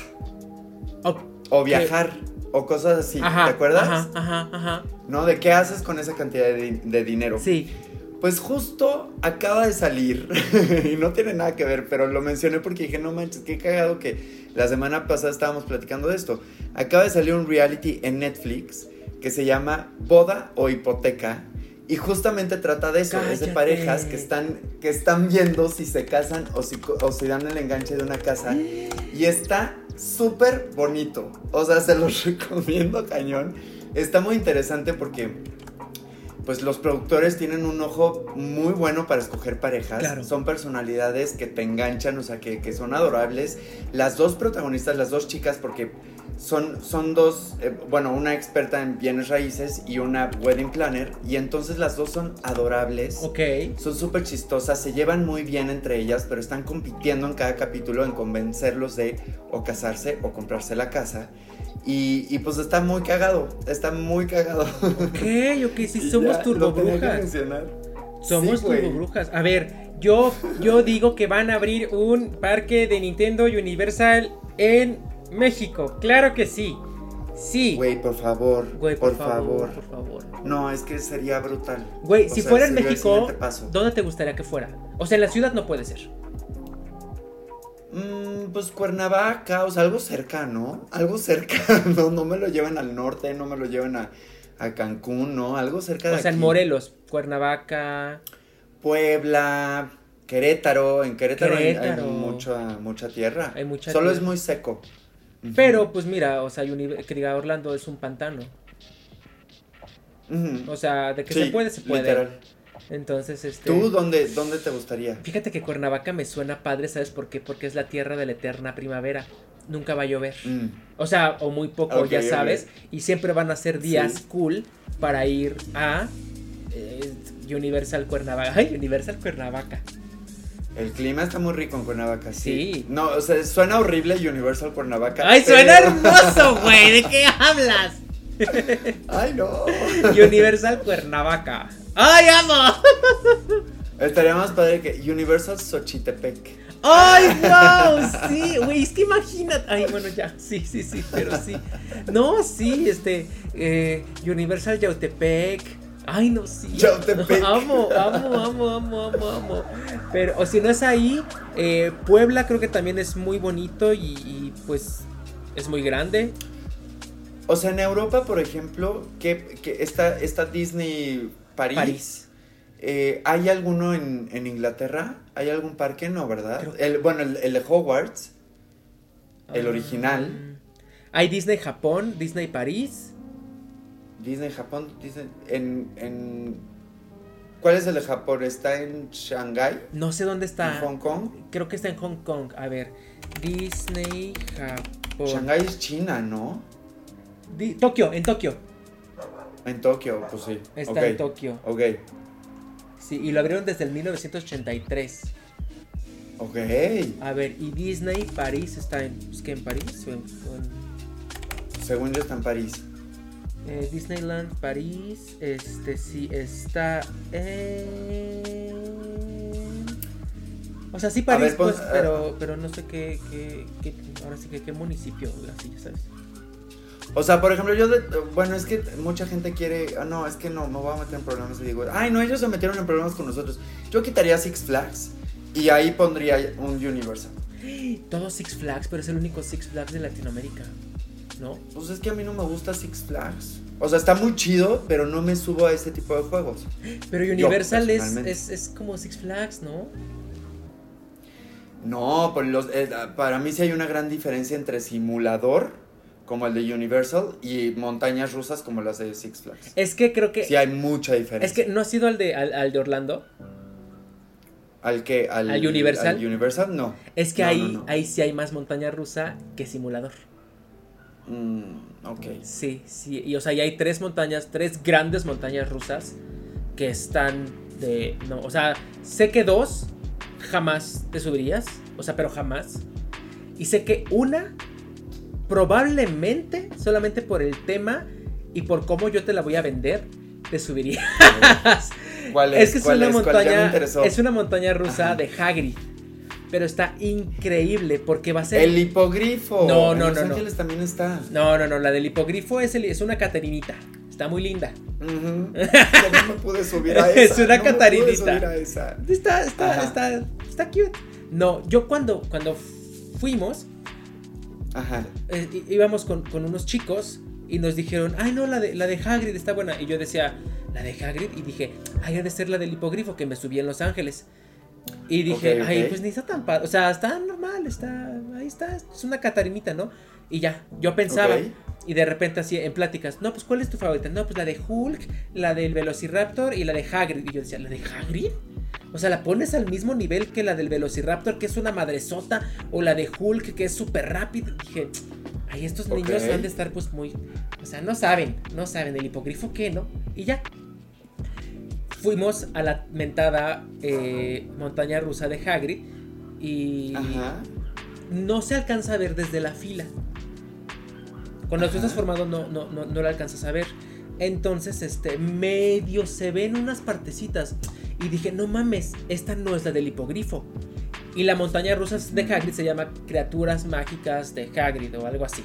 [SPEAKER 2] o viajar o cosas así.
[SPEAKER 1] ajá,
[SPEAKER 2] ¿Te acuerdas?
[SPEAKER 1] Ajá, ajá, ajá.
[SPEAKER 2] ¿No? ¿De qué haces con esa cantidad de, di- de dinero?
[SPEAKER 1] Sí.
[SPEAKER 2] Pues justo acaba de salir y no tiene nada que ver, pero lo mencioné porque dije, no manches, qué cagado que la semana pasada estábamos platicando de esto. Acaba de salir un reality en Netflix que se llama Boda o Hipoteca y justamente trata de eso, es de parejas que están, que están viendo si se casan o si, o si dan el enganche de una casa y está súper bonito, o sea, se los recomiendo cañón. Está muy interesante porque pues los productores tienen un ojo muy bueno para escoger parejas.
[SPEAKER 1] Claro.
[SPEAKER 2] Son personalidades que te enganchan, o sea, que, que son adorables. Las dos protagonistas, las dos chicas, porque son, son dos, eh, bueno, una experta en bienes raíces y una wedding planner. Y entonces las dos son adorables.
[SPEAKER 1] Ok.
[SPEAKER 2] Son súper chistosas, se llevan muy bien entre ellas, pero están compitiendo en cada capítulo en convencerlos de o casarse o comprarse la casa. Y, y pues está muy cagado, está muy cagado.
[SPEAKER 1] Ok, ok, sí, somos turbobrujas. Somos
[SPEAKER 2] Sí,
[SPEAKER 1] turbobrujas. A ver, yo, yo digo que van a abrir un parque de Nintendo Universal en México. Claro que sí. Sí.
[SPEAKER 2] Güey, por favor,
[SPEAKER 1] Güey,
[SPEAKER 2] por, favor.
[SPEAKER 1] Por favor.
[SPEAKER 2] No, es que sería brutal.
[SPEAKER 1] Güey, si
[SPEAKER 2] sea,
[SPEAKER 1] fuera en México. ¿dónde te gustaría que fuera? O sea, en la ciudad no puede ser.
[SPEAKER 2] Mm, pues Cuernavaca, o sea, algo cerca, ¿no? Algo cerca, no, no me lo lleven al norte, no me lo lleven a, a Cancún, ¿no? Algo cerca de
[SPEAKER 1] O sea, en. Morelos, Cuernavaca.
[SPEAKER 2] Puebla, Querétaro, en Querétaro, hay- mucha, mucha tierra.
[SPEAKER 1] Hay mucha
[SPEAKER 2] Solo es muy seco.
[SPEAKER 1] Pero, pues mira, o sea, diga Orlando es un pantano. O sea, de que
[SPEAKER 2] Sí,
[SPEAKER 1] se puede, se puede.
[SPEAKER 2] literal.
[SPEAKER 1] Entonces, este.
[SPEAKER 2] ¿Tú dónde, dónde te gustaría?
[SPEAKER 1] Fíjate que Cuernavaca me suena padre, ¿sabes por qué? Porque es la tierra de la eterna primavera. Nunca va a llover.
[SPEAKER 2] Mm.
[SPEAKER 1] O sea, o muy poco, ya sabes. Y siempre van a ser días
[SPEAKER 2] Sí.
[SPEAKER 1] cool para ir a eh, Universal Cuernavaca. Ay, Universal Cuernavaca.
[SPEAKER 2] El clima está muy rico en Cuernavaca, sí.
[SPEAKER 1] Sí.
[SPEAKER 2] No, o sea, suena horrible Universal Cuernavaca.
[SPEAKER 1] ¡Ay,
[SPEAKER 2] pero-
[SPEAKER 1] suena hermoso, güey! ¿De qué hablas?
[SPEAKER 2] Ay, no.
[SPEAKER 1] Universal Cuernavaca. ¡Ay, amo!
[SPEAKER 2] Estaría más padre que Universal Xochitepec.
[SPEAKER 1] ¡Ay, wow! Sí, güey, es que imagínate. Ay, bueno, ya, sí, sí, sí, pero sí. No, sí, este, eh, Universal Yautepec. Ay, no, sí.
[SPEAKER 2] Yautepec.
[SPEAKER 1] Amo, amo, amo, amo, amo, amo. Pero, o si no es ahí, eh, Puebla creo que también es muy bonito y, y, pues es muy grande.
[SPEAKER 2] O sea, en Europa, por ejemplo, que, que está, está Disney París.
[SPEAKER 1] París.
[SPEAKER 2] Eh, ¿Hay alguno en, en Inglaterra? ¿Hay algún parque? No, ¿verdad?
[SPEAKER 1] Creo-
[SPEAKER 2] El, bueno, el, el de Hogwarts. El
[SPEAKER 1] Ah,
[SPEAKER 2] original.
[SPEAKER 1] Hay Disney Japón, Disney París.
[SPEAKER 2] Disney Japón. Disney, en, en, ¿Cuál es el de Japón? ¿Está en Shanghái?
[SPEAKER 1] No sé dónde
[SPEAKER 2] ¿En
[SPEAKER 1] está.
[SPEAKER 2] Hong Kong?
[SPEAKER 1] Creo que está en Hong Kong. A ver, Disney Japón.
[SPEAKER 2] Shanghái es China, ¿no?
[SPEAKER 1] Di- Tokio, en Tokio.
[SPEAKER 2] En Tokio, pues sí.
[SPEAKER 1] Está en Tokio.
[SPEAKER 2] Ok,
[SPEAKER 1] Sí, y lo abrieron desde el 1983.
[SPEAKER 2] ok.
[SPEAKER 1] A ver, y Disney París está en. ¿Es que en París? O en, o en-
[SPEAKER 2] Según yo está en París.
[SPEAKER 1] eh, Disneyland París. Este sí está en. O sea, sí París,
[SPEAKER 2] ver,
[SPEAKER 1] pues, pero, pero no sé qué, qué, qué- ahora sí que qué municipio, así, ya sabes.
[SPEAKER 2] O sea, por ejemplo, yo, de- bueno, es que mucha gente quiere, ah, no, es que no, me voy a meter en problemas y digo, ay, no, ellos se metieron en problemas con nosotros. Yo quitaría Six Flags y ahí pondría un Universal.
[SPEAKER 1] Todo Six Flags, pero es el único Six Flags de Latinoamérica, ¿no?
[SPEAKER 2] Pues es que a mí no me gusta Six Flags. O sea, está muy chido, pero no me subo a ese tipo de juegos.
[SPEAKER 1] Pero Universal es, es, es como Six Flags, ¿no?
[SPEAKER 2] No, por los, eh, para mí sí hay una gran diferencia entre simulador, como el de Universal, y montañas rusas como las de Six Flags.
[SPEAKER 1] Es que creo que.
[SPEAKER 2] Sí hay mucha diferencia.
[SPEAKER 1] es que no ha sido al de, al, al de Orlando.
[SPEAKER 2] ¿Al que ¿Al,
[SPEAKER 1] ¿Al Universal?
[SPEAKER 2] al Universal? No.
[SPEAKER 1] Es que
[SPEAKER 2] No,
[SPEAKER 1] ahí,
[SPEAKER 2] no, no.
[SPEAKER 1] ahí sí hay más montaña rusa que simulador.
[SPEAKER 2] Mm, ok.
[SPEAKER 1] Sí, sí. Y o sea, ya hay tres montañas, tres grandes montañas rusas que están de. No, o sea, sé que dos jamás te subirías. O sea, pero jamás. Y sé que una, probablemente, solamente por el tema y por cómo yo te la voy a vender, te subirías.
[SPEAKER 2] ¿Cuál es?
[SPEAKER 1] Es que es
[SPEAKER 2] ¿Cuál
[SPEAKER 1] una montaña. Es una montaña rusa
[SPEAKER 2] Ajá.
[SPEAKER 1] de Hagrid. Pero está increíble porque va a ser.
[SPEAKER 2] El hipogrifo.
[SPEAKER 1] No,
[SPEAKER 2] En
[SPEAKER 1] no,
[SPEAKER 2] Los
[SPEAKER 1] no, no.
[SPEAKER 2] Ángeles también está.
[SPEAKER 1] No, no, no. La del hipogrifo es, el- es una Caterinita. Está muy linda.
[SPEAKER 2] Yo no me pude subir a esa.
[SPEAKER 1] Es una
[SPEAKER 2] no me pude
[SPEAKER 1] catarinita.
[SPEAKER 2] subir a esa.
[SPEAKER 1] Está, está,
[SPEAKER 2] Ajá.
[SPEAKER 1] está, está cute. No, yo cuando, cuando fuimos,
[SPEAKER 2] Ajá.
[SPEAKER 1] eh, íbamos con, con unos chicos y nos dijeron, ay no, la de, la de Hagrid está buena. Y yo decía, la de Hagrid. Y dije, ay, ha de ser la del hipogrifo que me subí en Los Ángeles. Y dije,
[SPEAKER 2] Ok, ok.
[SPEAKER 1] ay, pues ni está tan padre. O sea, está normal, está, ahí está, es una catarinita, ¿no? Y ya, yo pensaba. Y de repente así en pláticas, no, pues ¿cuál es tu favorita? No, pues la de Hulk, la del Velociraptor y la de Hagrid. Y yo decía, ¿la de Hagrid? O sea, la pones al mismo nivel que la del Velociraptor, que es una madresota, o la de Hulk, que es súper rápida. Dije, ay, estos niños han de estar pues muy... O sea, no saben, no saben el hipogrifo qué, ¿no? Y ya. Fuimos a la mentada eh, montaña rusa de Hagrid y
[SPEAKER 2] Ajá.
[SPEAKER 1] no se alcanza a ver desde la fila. Cuando tú
[SPEAKER 2] Ajá.
[SPEAKER 1] estás formado no, no, no, no lo alcanzas a ver. Entonces, este, medio se ven unas partecitas. Y dije, no mames, esta no es la del hipogrifo. Y la montaña rusa de Hagrid se llama Criaturas Mágicas de Hagrid o algo así.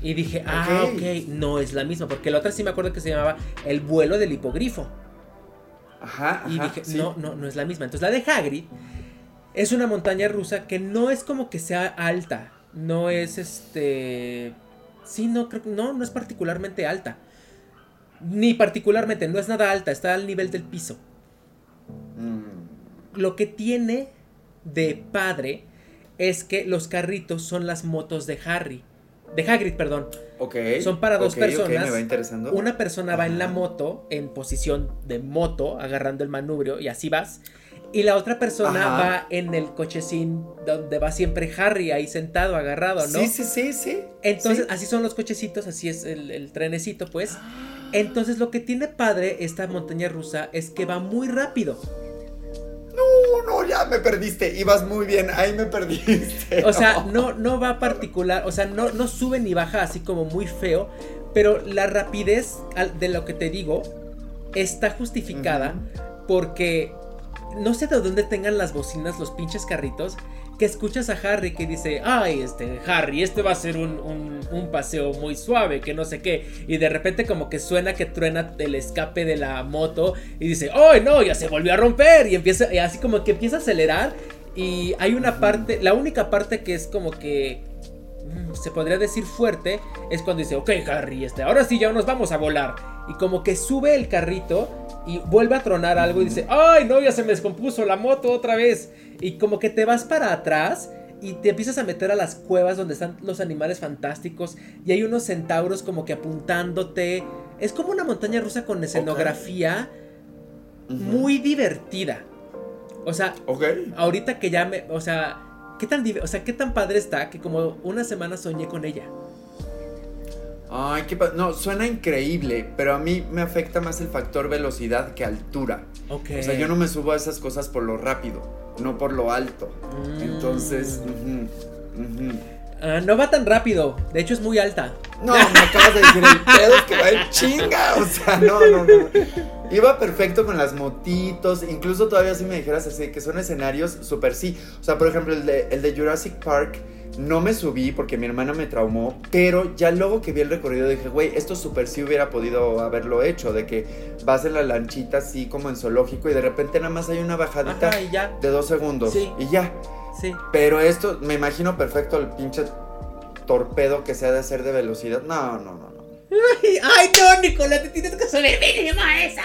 [SPEAKER 1] Y dije, ah,
[SPEAKER 2] Ok.
[SPEAKER 1] no es la misma. Porque la otra sí me acuerdo que se llamaba El vuelo del hipogrifo.
[SPEAKER 2] Ajá.
[SPEAKER 1] Y
[SPEAKER 2] ajá,
[SPEAKER 1] dije,
[SPEAKER 2] sí.
[SPEAKER 1] no, no, no es la misma. Entonces la de Hagrid es una montaña rusa que no es como que sea alta. No es este. Sí, no, creo que no, no es particularmente alta. Ni particularmente, no es nada alta, está al nivel del piso.
[SPEAKER 2] Mm,
[SPEAKER 1] Lo que tiene de padre es que los carritos son las motos de Harry. De Hagrid, perdón.
[SPEAKER 2] ok.
[SPEAKER 1] Son para dos
[SPEAKER 2] ok, ok,
[SPEAKER 1] personas.
[SPEAKER 2] me va interesando.
[SPEAKER 1] Una persona va en la moto, en posición de moto, agarrando el manubrio, y así vas. Y la otra persona
[SPEAKER 2] Ajá.
[SPEAKER 1] va en el cochecín donde va siempre Harry, ahí sentado, agarrado, ¿no?
[SPEAKER 2] Sí, sí, sí, sí.
[SPEAKER 1] Entonces,
[SPEAKER 2] sí.
[SPEAKER 1] así son los cochecitos, así es el, el trenecito, pues. Entonces, lo que tiene padre esta montaña rusa es que va muy rápido.
[SPEAKER 2] No, no, ya me perdiste. Ibas muy bien, ahí me perdiste.
[SPEAKER 1] O sea, no, no va particular, o sea, no, no sube ni baja así como muy feo, pero la rapidez de lo que te digo está justificada porque no sé de dónde tengan las bocinas los pinches carritos que escuchas a Harry que dice, ay, este, Harry, este va a ser un, un- un paseo muy suave, que no sé qué, y de repente como que suena que truena el escape de la moto y dice, ay, no, ya se volvió a romper, y empieza, y así como que empieza a acelerar, y hay una parte, la única parte que es como que mm, se podría decir fuerte es cuando dice, ok Harry, este, ahora sí ya nos vamos a volar. Y como que sube el carrito y vuelve a tronar algo y dice, ay no, ya se me descompuso la moto otra vez. Y como que te vas para atrás y te empiezas a meter a las cuevas donde están los animales fantásticos y hay unos centauros como que apuntándote. Es como una montaña rusa con escenografía muy divertida. O sea, ahorita que ya me, o sea, qué tan, o sea, qué tan padre está que como una semana soñé con ella.
[SPEAKER 2] Ay, qué No, suena increíble, pero a mí me afecta más el factor velocidad que altura.
[SPEAKER 1] Ok.
[SPEAKER 2] O sea, yo no me subo a esas cosas por lo rápido, no por lo alto.
[SPEAKER 1] Mm.
[SPEAKER 2] Entonces.
[SPEAKER 1] Ah, no va tan rápido. De hecho, es muy alta.
[SPEAKER 2] No, me acabas de decir el pedo es que va en chinga. O sea, no, no, no. Iba perfecto con las motitos. Incluso todavía si me dijeras así, que son escenarios súper sí. O sea, por ejemplo, el de, el de Jurassic Park. No me subí porque mi hermana me traumó, pero ya luego que vi el recorrido dije, güey, esto súper sí hubiera podido haberlo hecho, de que vas en la lanchita así como en zoológico y de repente nada más hay una bajadita
[SPEAKER 1] Ajá, y ya.
[SPEAKER 2] de dos segundos
[SPEAKER 1] Sí.
[SPEAKER 2] y ya.
[SPEAKER 1] Sí.
[SPEAKER 2] Pero esto, me imagino perfecto el pinche torpedo que se ha de hacer de velocidad. No, no, no, no.
[SPEAKER 1] Ay, no, Nicolás, te tienes que subir mínimo a esa.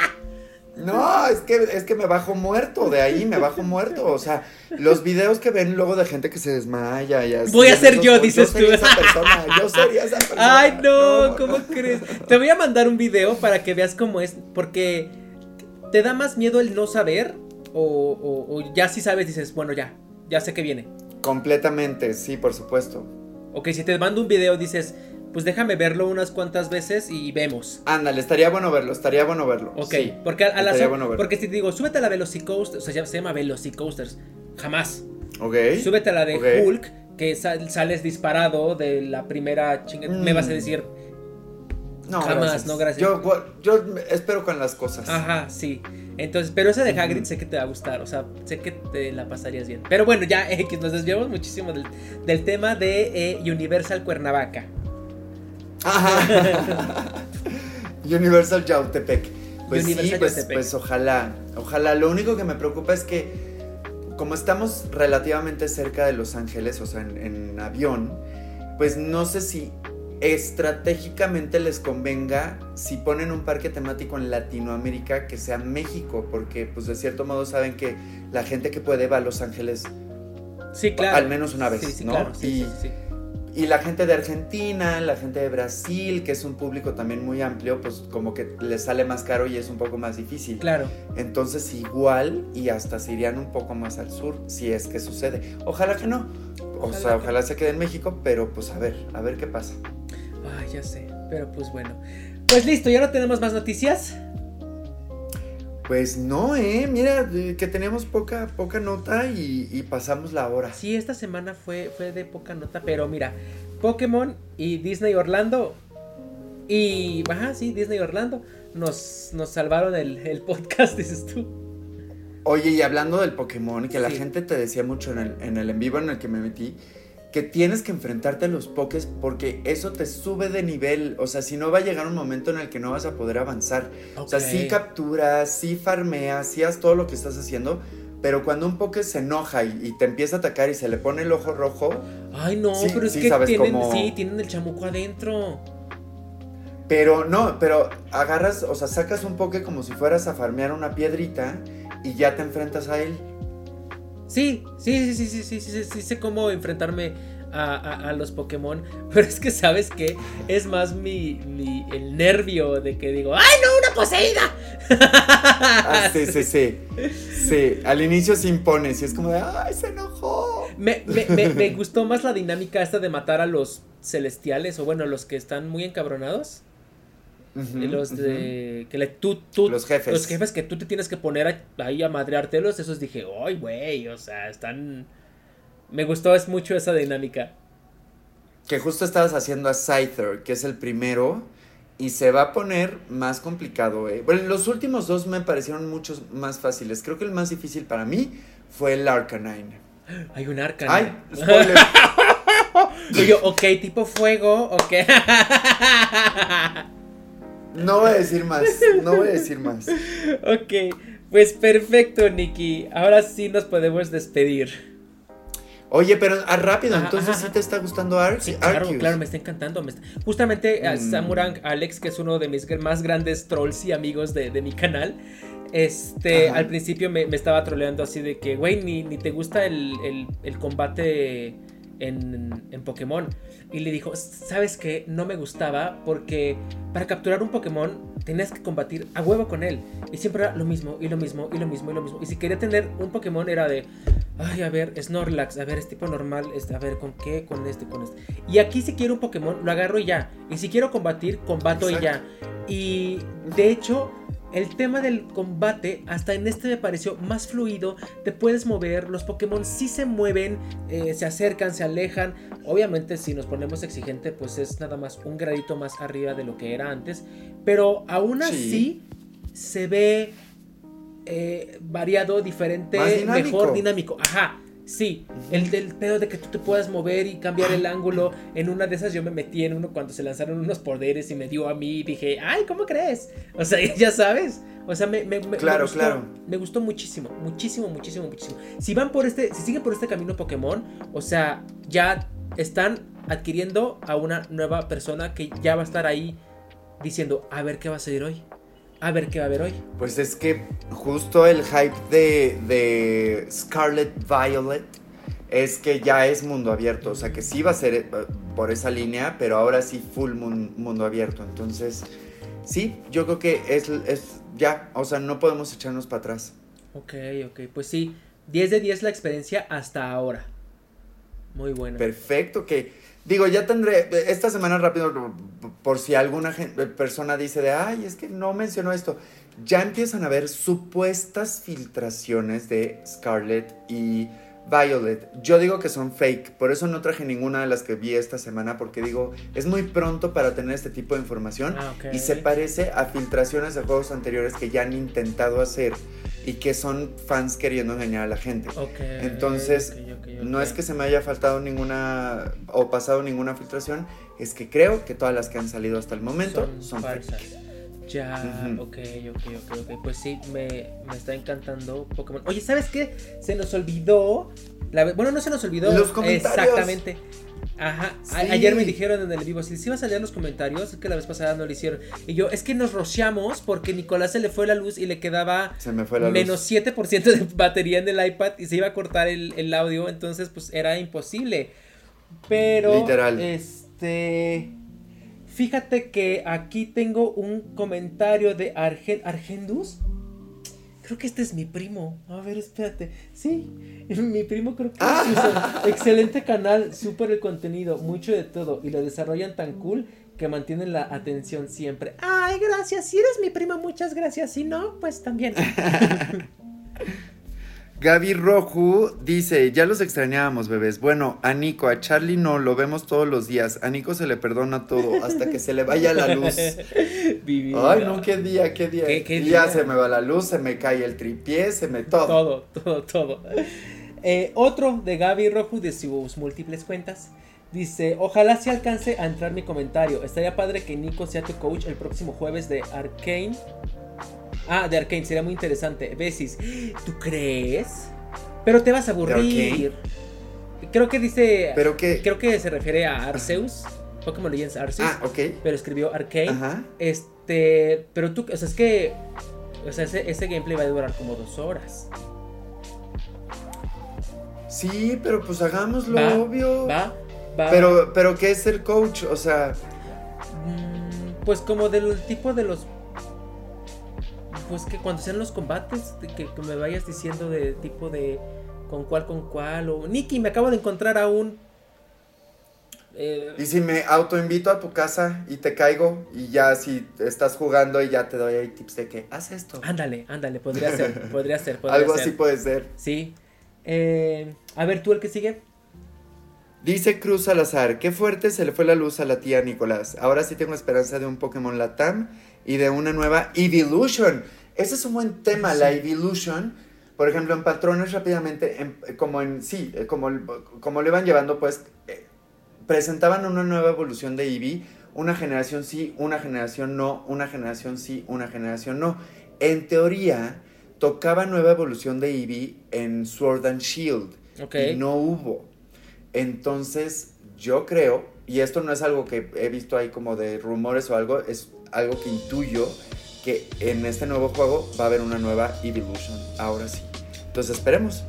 [SPEAKER 2] No, es que, es que me bajo muerto, de ahí me bajo muerto. O sea, los videos que ven luego de gente que se desmaya y así.
[SPEAKER 1] Voy a ser
[SPEAKER 2] esos-
[SPEAKER 1] yo, dices
[SPEAKER 2] yo
[SPEAKER 1] tú.
[SPEAKER 2] esa persona, yo sería esa persona.
[SPEAKER 1] Ay, no, ¿cómo crees? Te voy a mandar un video para que veas cómo es, porque te da más miedo el no saber o, o- o ya si sabes dices, bueno, ya, ya sé que viene.
[SPEAKER 2] Completamente, sí, por supuesto.
[SPEAKER 1] Ok, si te mando un video dices, pues déjame verlo unas cuantas veces y vemos.
[SPEAKER 2] Ándale, estaría bueno verlo, estaría bueno verlo.
[SPEAKER 1] Ok, porque a, la porque si te digo, súbete a la Velocicoaster, o sea, se llama Velocicoasters, jamás.
[SPEAKER 2] Ok.
[SPEAKER 1] Súbete a la de Hulk, que sales disparado de la primera chingada, me vas a mm. decir...
[SPEAKER 2] No, jamás, no gracias. Yo, yo espero con las cosas.
[SPEAKER 1] Ajá, sí. Entonces, pero esa de Hagrid sé que te va a gustar, o sea, sé que te la pasarías bien. Pero bueno, ya X, nos desviamos muchísimo del, tema de eh, Universal Cuernavaca.
[SPEAKER 2] Ajá. Universal Yautepec. Pues sí, pues, pues, ojalá, ojalá. Lo único que me preocupa es que como estamos relativamente cerca de Los Ángeles, o sea, en avión, pues no sé si estratégicamente les convenga si ponen un parque temático en Latinoamérica que sea México, porque pues de cierto modo saben que la gente que puede va a Los Ángeles
[SPEAKER 1] sí, claro.
[SPEAKER 2] al menos una vez, ¿no? y, y, la gente de Argentina, la gente de Brasil, que es un público también muy amplio, pues como que les sale más caro y es un poco más difícil.
[SPEAKER 1] Claro.
[SPEAKER 2] Entonces igual y hasta se irían un poco más al sur, si es que sucede. Ojalá que no. o sea, ojalá se quede en México, pero pues a ver, a ver qué pasa.
[SPEAKER 1] Ay, ya sé, pero pues bueno. Pues listo, ¿ya no tenemos más noticias?
[SPEAKER 2] Pues no, eh, mira, que tenemos poca, poca nota y, pasamos la hora.
[SPEAKER 1] Sí, esta semana fue, fue de poca nota, pero mira, Pokémon y Disney Orlando. Y, ajá, sí, Disney Orlando. Nos, nos salvaron el, podcast, dices tú.
[SPEAKER 2] Oye, y hablando del Pokémon, que la gente te decía mucho en el, en el en vivo en el que me metí, que tienes que enfrentarte a los pokés porque eso te sube de nivel. O sea, si no va a llegar un momento en el que no vas a poder avanzar. O sea, sí capturas, sí farmeas, sí haz todo lo que estás haciendo. Pero cuando un poke se enoja y, te empieza a atacar y se le pone el ojo rojo.
[SPEAKER 1] Ay, no, pero es que tienen, sí, tienen el chamuco adentro.
[SPEAKER 2] Pero no, pero agarras, o sea, sacas un poke como si fueras a farmear una piedrita y ya te enfrentas a él.
[SPEAKER 1] Sí, sí, sí, sí, sí, sí, sí, sí, sé cómo enfrentarme a, los Pokémon, pero es que sabes que es más mi, el nervio de que digo, ¡ay no, una poseída!
[SPEAKER 2] Ah, sí, sí, sí. Sí, al inicio se impone, y es como de, ¡ay, se enojó!
[SPEAKER 1] Me, me, me, gustó más la dinámica esta de matar a los celestiales, o bueno, los que están muy encabronados los de que le, tú, tú,
[SPEAKER 2] los jefes.
[SPEAKER 1] Los jefes que tú te tienes que poner ahí a madreártelos, esos dije, ¡ay, güey! O sea, están... Me gustó es mucho esa dinámica.
[SPEAKER 2] Que justo estabas haciendo a Scyther, que es el primero, y se va a poner más complicado, ¿eh? Bueno, los últimos dos me parecieron muchos más fáciles. Creo que el más difícil para mí fue el Arcanine.
[SPEAKER 1] Hay un Arcanine. ¡Ay! ¡Spoiler! yo, ok, tipo fuego, ok.
[SPEAKER 2] No voy a decir más, no voy a decir más.
[SPEAKER 1] ok, pues perfecto, Nikki. Ahora sí nos podemos despedir.
[SPEAKER 2] Oye, pero ah, rápido, entonces sí te está gustando.
[SPEAKER 1] Sí, claro, claro, me está encantando. Justamente a mm. Samurang Alex, que es uno de mis más grandes trolls y amigos de, mi canal, este, al principio me, estaba troleando así de que, güey, ni, ni, te gusta el, el combate en, en, Pokémon. Y le dijo, ¿sabes qué? No me gustaba porque para capturar un Pokémon tenías que combatir a huevo con él. Y siempre era lo mismo, y lo mismo, y lo mismo, y lo mismo. Y si quería tener un Pokémon era de, ay, a ver, Snorlax, a ver, es tipo normal, este, a ver, ¿con qué? Con este, con este. Y aquí si quiero un Pokémon, lo agarro y ya. Y si quiero combatir, combato y ya. Y de hecho el tema del combate, hasta en este me pareció más fluido. Te puedes mover, los Pokémon sí se mueven, eh, se acercan, se alejan. Obviamente, si nos ponemos exigente, pues es nada más un gradito más arriba de lo que era antes. Pero aún así se ve eh, variado, diferente, mejor, dinámico. Ajá. Sí, el del pedo de que tú te puedas mover y cambiar el ángulo. En una de esas yo me metí en uno cuando se lanzaron unos poderes y me dio a mí y dije, ay, ¿cómo crees? O sea, ya sabes. O sea, me, me,
[SPEAKER 2] claro,
[SPEAKER 1] gustó,
[SPEAKER 2] claro.
[SPEAKER 1] me gustó muchísimo, muchísimo, muchísimo, muchísimo. Si van por este, si siguen por este camino Pokémon, o sea, ya están adquiriendo a una nueva persona que ya va a estar ahí diciendo, a ver qué va a salir hoy. A ver qué va a haber hoy.
[SPEAKER 2] Pues es que justo el hype de, de Scarlet Violet es que ya es mundo abierto. O sea que sí va a ser eh, por esa línea, pero ahora sí full mundo abierto. Entonces, sí, yo creo que es, es ya. O sea, no podemos echarnos para atrás.
[SPEAKER 1] Ok, ok. Pues sí, 10 de 10 la experiencia hasta ahora. Muy buena.
[SPEAKER 2] Perfecto, que Digo, ya tendré, esta semana rápido, por si alguna persona dice de, ay, es que no mencionó esto, ya empiezan a haber supuestas filtraciones de Scarlett y Violet. Yo digo que son fake, por eso no traje ninguna de las que vi esta semana, porque digo, es muy pronto para tener este tipo de información
[SPEAKER 1] Ah,
[SPEAKER 2] y se parece a filtraciones de juegos anteriores que ya han intentado hacer y que son fans queriendo engañar a la gente. Entonces, No es que se me haya faltado ninguna o pasado ninguna filtración, es que creo que todas las que han salido hasta el momento son,
[SPEAKER 1] falsas.
[SPEAKER 2] fake.
[SPEAKER 1] Ya, ok, ok, ok, ok. Pues sí, me, me está encantando Pokémon. Oye, ¿sabes qué? Se nos olvidó. la bueno, no se nos olvidó.
[SPEAKER 2] Los comentarios.
[SPEAKER 1] Exactamente. Ajá.
[SPEAKER 2] Sí.
[SPEAKER 1] ayer me dijeron en el vivo, si si ibas a leer los comentarios, es que la vez pasada no lo hicieron. Y yo, es que nos rociamos porque Nicolás se le fue la luz y le quedaba
[SPEAKER 2] Se me fue la
[SPEAKER 1] menos
[SPEAKER 2] luz.
[SPEAKER 1] 7% de batería en el iPad y se iba a cortar el, el audio, entonces pues era imposible. Pero,
[SPEAKER 2] Literal.
[SPEAKER 1] este, fíjate que aquí tengo un comentario de Argen, Argendus. Creo que este es mi primo. A ver, espérate. Sí, mi primo creo que puso, excelente canal, súper el contenido, mucho de todo y lo desarrollan tan cool que mantienen la atención siempre. Ay, gracias. Si eres mi primo, muchas gracias. Si no, pues también.
[SPEAKER 2] Gaby Roju dice, ya los extrañábamos, bebés. Bueno, a Nico, a Charlie no, lo vemos todos los días. A Nico se le perdona todo hasta que se le vaya la luz. Ay, no, qué día, qué día.
[SPEAKER 1] ¿Qué- qué
[SPEAKER 2] Y ya
[SPEAKER 1] día?
[SPEAKER 2] se me va la luz, se me cae el tripié, se me todo.
[SPEAKER 1] Todo, todo, todo. Eh, otro de Gaby Rojo de sus múltiples cuentas. Dice, ojalá se alcance a entrar mi comentario. Estaría padre que Nico sea tu coach el próximo jueves de Arkane. Ah, de Arkane, sería muy interesante. Besis, ¿tú crees? Pero te vas a aburrir. Creo que dice...
[SPEAKER 2] Pero que...
[SPEAKER 1] Creo que se refiere a Arceus. Pokémon Legends Arceus.
[SPEAKER 2] Ah, ok.
[SPEAKER 1] Pero escribió Arkane.
[SPEAKER 2] Ajá.
[SPEAKER 1] Este, pero tú, o sea, es que, o sea, ese, ese gameplay va a durar como dos horas.
[SPEAKER 2] Sí, pero pues hagámoslo, obvio.
[SPEAKER 1] Va, va.
[SPEAKER 2] Pero, pero ¿qué es el coach? O sea,
[SPEAKER 1] Mm, pues como del tipo de los, pues que cuando sean los combates, que, que me vayas diciendo de tipo de con cuál, con cuál, o Nicky, me acabo de encontrar a un... eh,
[SPEAKER 2] y si me autoinvito a tu casa y te caigo y ya si estás jugando y ya te doy ahí tips de que haz esto.
[SPEAKER 1] ándale, ándale, podría ser, podría ser, podría
[SPEAKER 2] Algo
[SPEAKER 1] ser.
[SPEAKER 2] así puede ser.
[SPEAKER 1] Sí. Eh, a ver, tú el que sigue.
[SPEAKER 2] Dice Cruz Salazar, qué fuerte se le fue la luz a la tía Nicolás. Ahora sí tengo esperanza de un Pokémon Latam y de una nueva Evolution. Ese es un buen tema, la Evolution. Por ejemplo, en patrones rápidamente, en- como en, sí, eh, como, como lo iban llevando, pues, eh, presentaban una nueva evolución de Eevee, una generación sí, una generación no, una generación sí, una generación no. En teoría, tocaba nueva evolución de Eevee en Sword and Shield
[SPEAKER 1] Ok.
[SPEAKER 2] y no hubo. Entonces, yo creo, y esto no es algo que he visto ahí como de rumores o algo, es algo que intuyo que en este nuevo juego va a haber una nueva Evolution, ahora sí. Entonces, esperemos.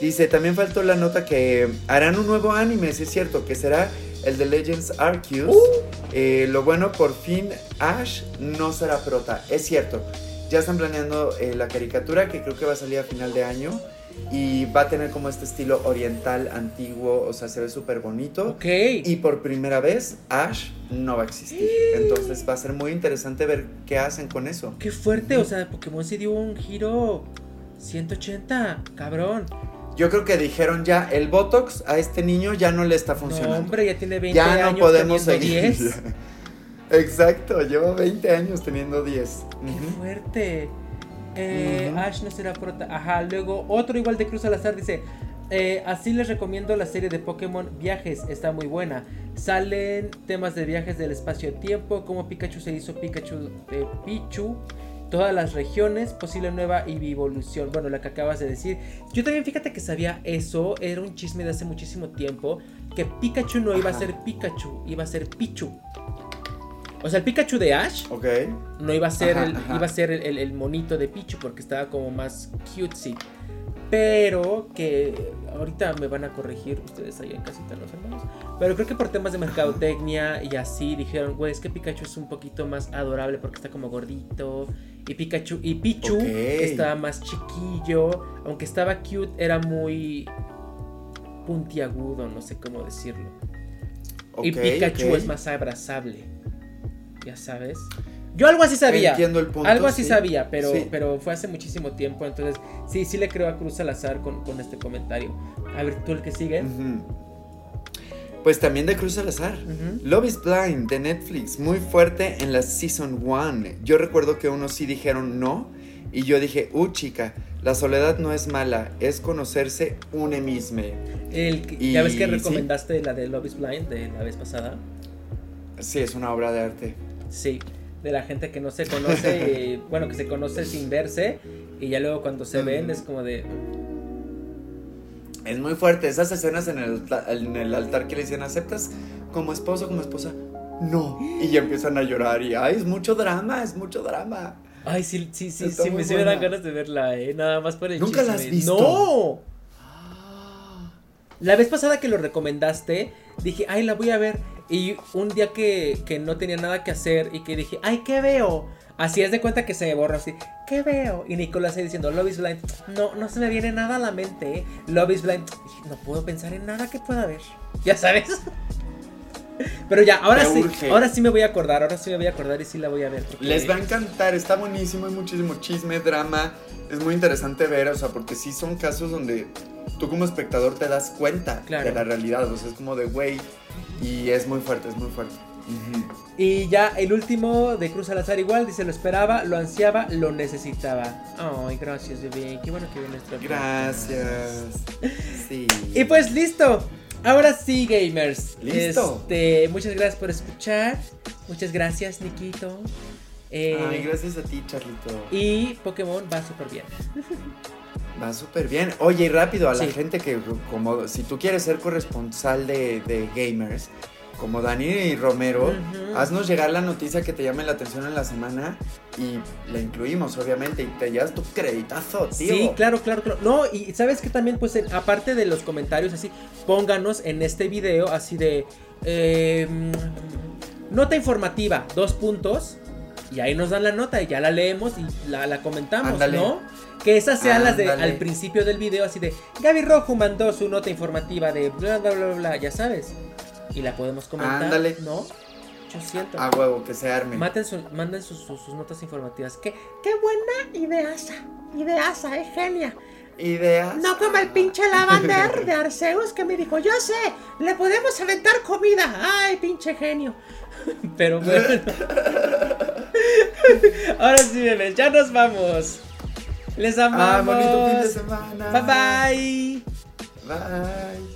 [SPEAKER 2] Dice, también faltó la nota que harán un nuevo anime, si es cierto, que será el de Legends Arceus.
[SPEAKER 1] Uh.
[SPEAKER 2] Eh, lo bueno, por fin Ash no será prota, es cierto. Ya están planeando eh, la caricatura que creo que va a salir a final de año y va a tener como este estilo oriental antiguo, o sea, se ve súper bonito.
[SPEAKER 1] Ok.
[SPEAKER 2] Y por primera vez Ash no va a existir. Entonces va a ser muy interesante ver qué hacen con eso.
[SPEAKER 1] Qué fuerte, o sea, Pokémon sí dio un giro 180, cabrón.
[SPEAKER 2] Yo creo que dijeron ya, el Botox a este niño ya no le está
[SPEAKER 1] No,
[SPEAKER 2] funcionando.
[SPEAKER 1] hombre, ya tiene 20
[SPEAKER 2] ya no
[SPEAKER 1] años
[SPEAKER 2] podemos seguir.
[SPEAKER 1] 10.
[SPEAKER 2] Exacto, lleva 20 años teniendo 10.
[SPEAKER 1] Qué fuerte. Eh. Ash no será prota. Ajá, luego otro igual de Cruz Salazar dice: eh, Así les recomiendo la serie de Pokémon Viajes, está muy buena. Salen temas de viajes del espacio-tiempo, como Pikachu se hizo Pikachu de Pichu, todas las regiones, posible nueva evolución. Bueno, la que acabas de decir. Yo también fíjate que sabía eso, era un chisme de hace muchísimo tiempo, que Pikachu no iba a ser Pikachu, iba a ser Pichu. O sea, el Pikachu de Ash no iba a ser,
[SPEAKER 2] Ajá,
[SPEAKER 1] el,
[SPEAKER 2] ajá.
[SPEAKER 1] iba a ser el, el- el monito de Pichu porque estaba como más cutesy. Pero que ahorita me van a corregir ustedes ahí en casita los hermanos. Pero creo que por temas de mercadotecnia y así dijeron, güey, es que Pikachu es un poquito más adorable porque está como gordito. Y Pikachu y Pichu estaba más chiquillo. Aunque estaba cute, era muy puntiagudo, no sé cómo decirlo. y Pikachu es más abrazable. Ya sabes. Yo algo así sabía. Entiendo el punto, algo así sabía, pero, pero fue hace muchísimo tiempo. Entonces, sí, sí le creo a Cruz Salazar con, con este comentario. A ver, tú el que sigue.
[SPEAKER 2] Pues también de Cruz Salazar. Love is Blind de Netflix, muy fuerte en la Season 1. Yo recuerdo que unos sí dijeron no. Y yo dije, uh, chica, la soledad no es mala, es conocerse une mismo.
[SPEAKER 1] ¿Ya ves que recomendaste la de Love is Blind de la vez pasada?
[SPEAKER 2] Sí, es una obra de arte.
[SPEAKER 1] Sí, de la gente que no se conoce, bueno, que se conoce sin verse y ya luego cuando se ven es como de...
[SPEAKER 2] Es muy fuerte, esas escenas en el, en el altar que le dicen, ¿aceptas como esposo, como esposa? No. Y ya empiezan a llorar y, ay, es mucho drama, es mucho drama.
[SPEAKER 1] Ay, sí, sí, sí, sí, me, dan ganas de verla, eh, nada más por el
[SPEAKER 2] ¿Nunca la has visto?
[SPEAKER 1] ¡No! La vez pasada que lo recomendaste, dije, ay, la voy a ver. Y un día que, que no tenía nada que hacer y que dije, ay, ¿qué veo? Así es de cuenta que se me borra así. ¿Qué veo? Y Nicolás ahí diciendo, Love is Blind. No, no se me viene nada a la mente. ¿eh? Love is Blind. No puedo pensar en nada que pueda ver. Ya sabes. Pero ya, ahora sí, ahora sí me voy a acordar, ahora sí me voy a acordar y sí la voy a ver.
[SPEAKER 2] Les va a encantar, está buenísimo, hay muchísimo chisme, drama, es muy interesante ver, o sea, porque sí son casos donde tú como espectador te das cuenta de la realidad, o sea, es como de, güey, y es muy fuerte, es muy fuerte.
[SPEAKER 1] Y ya el último de Cruz Salazar igual, dice, lo esperaba, lo ansiaba, lo necesitaba. Ay, gracias, bebé, qué bueno que viene nuestro
[SPEAKER 2] Gracias. Sí.
[SPEAKER 1] Y pues listo, Ahora sí, gamers. Listo. Este, muchas gracias por escuchar. Muchas gracias, Nikito.
[SPEAKER 2] Eh, Ay, gracias a ti, Charlito.
[SPEAKER 1] Y Pokémon va súper bien.
[SPEAKER 2] Va súper bien. Oye, y rápido a la gente que, como, si tú quieres ser corresponsal de, de gamers, como Dani Romero, haznos llegar la noticia que te llame la atención en la semana y la incluimos, obviamente, y te llevas tu creditazo, tío.
[SPEAKER 1] Sí, claro, claro, claro. No, y sabes que también, pues, aparte de los comentarios, así, pónganos en este video, así de. Em, nota informativa, dos puntos. Y ahí nos dan la nota y ya la leemos y la, comentamos, ¿no? Que esas sean las de al principio del video, así de Gaby Rojo mandó su nota informativa de bla bla bla bla, ya sabes y la podemos comentar. Ándale. ¿No? Yo siento.
[SPEAKER 2] A huevo, que se arme.
[SPEAKER 1] manden sus, notas informativas. ¿Qué, qué buena ideasa. Ideasa, es genia.
[SPEAKER 2] Idea.
[SPEAKER 1] No como el pinche lavander de Arceus que me dijo, yo sé, le podemos aventar comida. Ay, pinche genio. Pero bueno. Ahora sí, bebés, ya nos vamos. Les ah, amamos.
[SPEAKER 2] Ah, bonito fin de semana.
[SPEAKER 1] Bye
[SPEAKER 2] bye. Bye.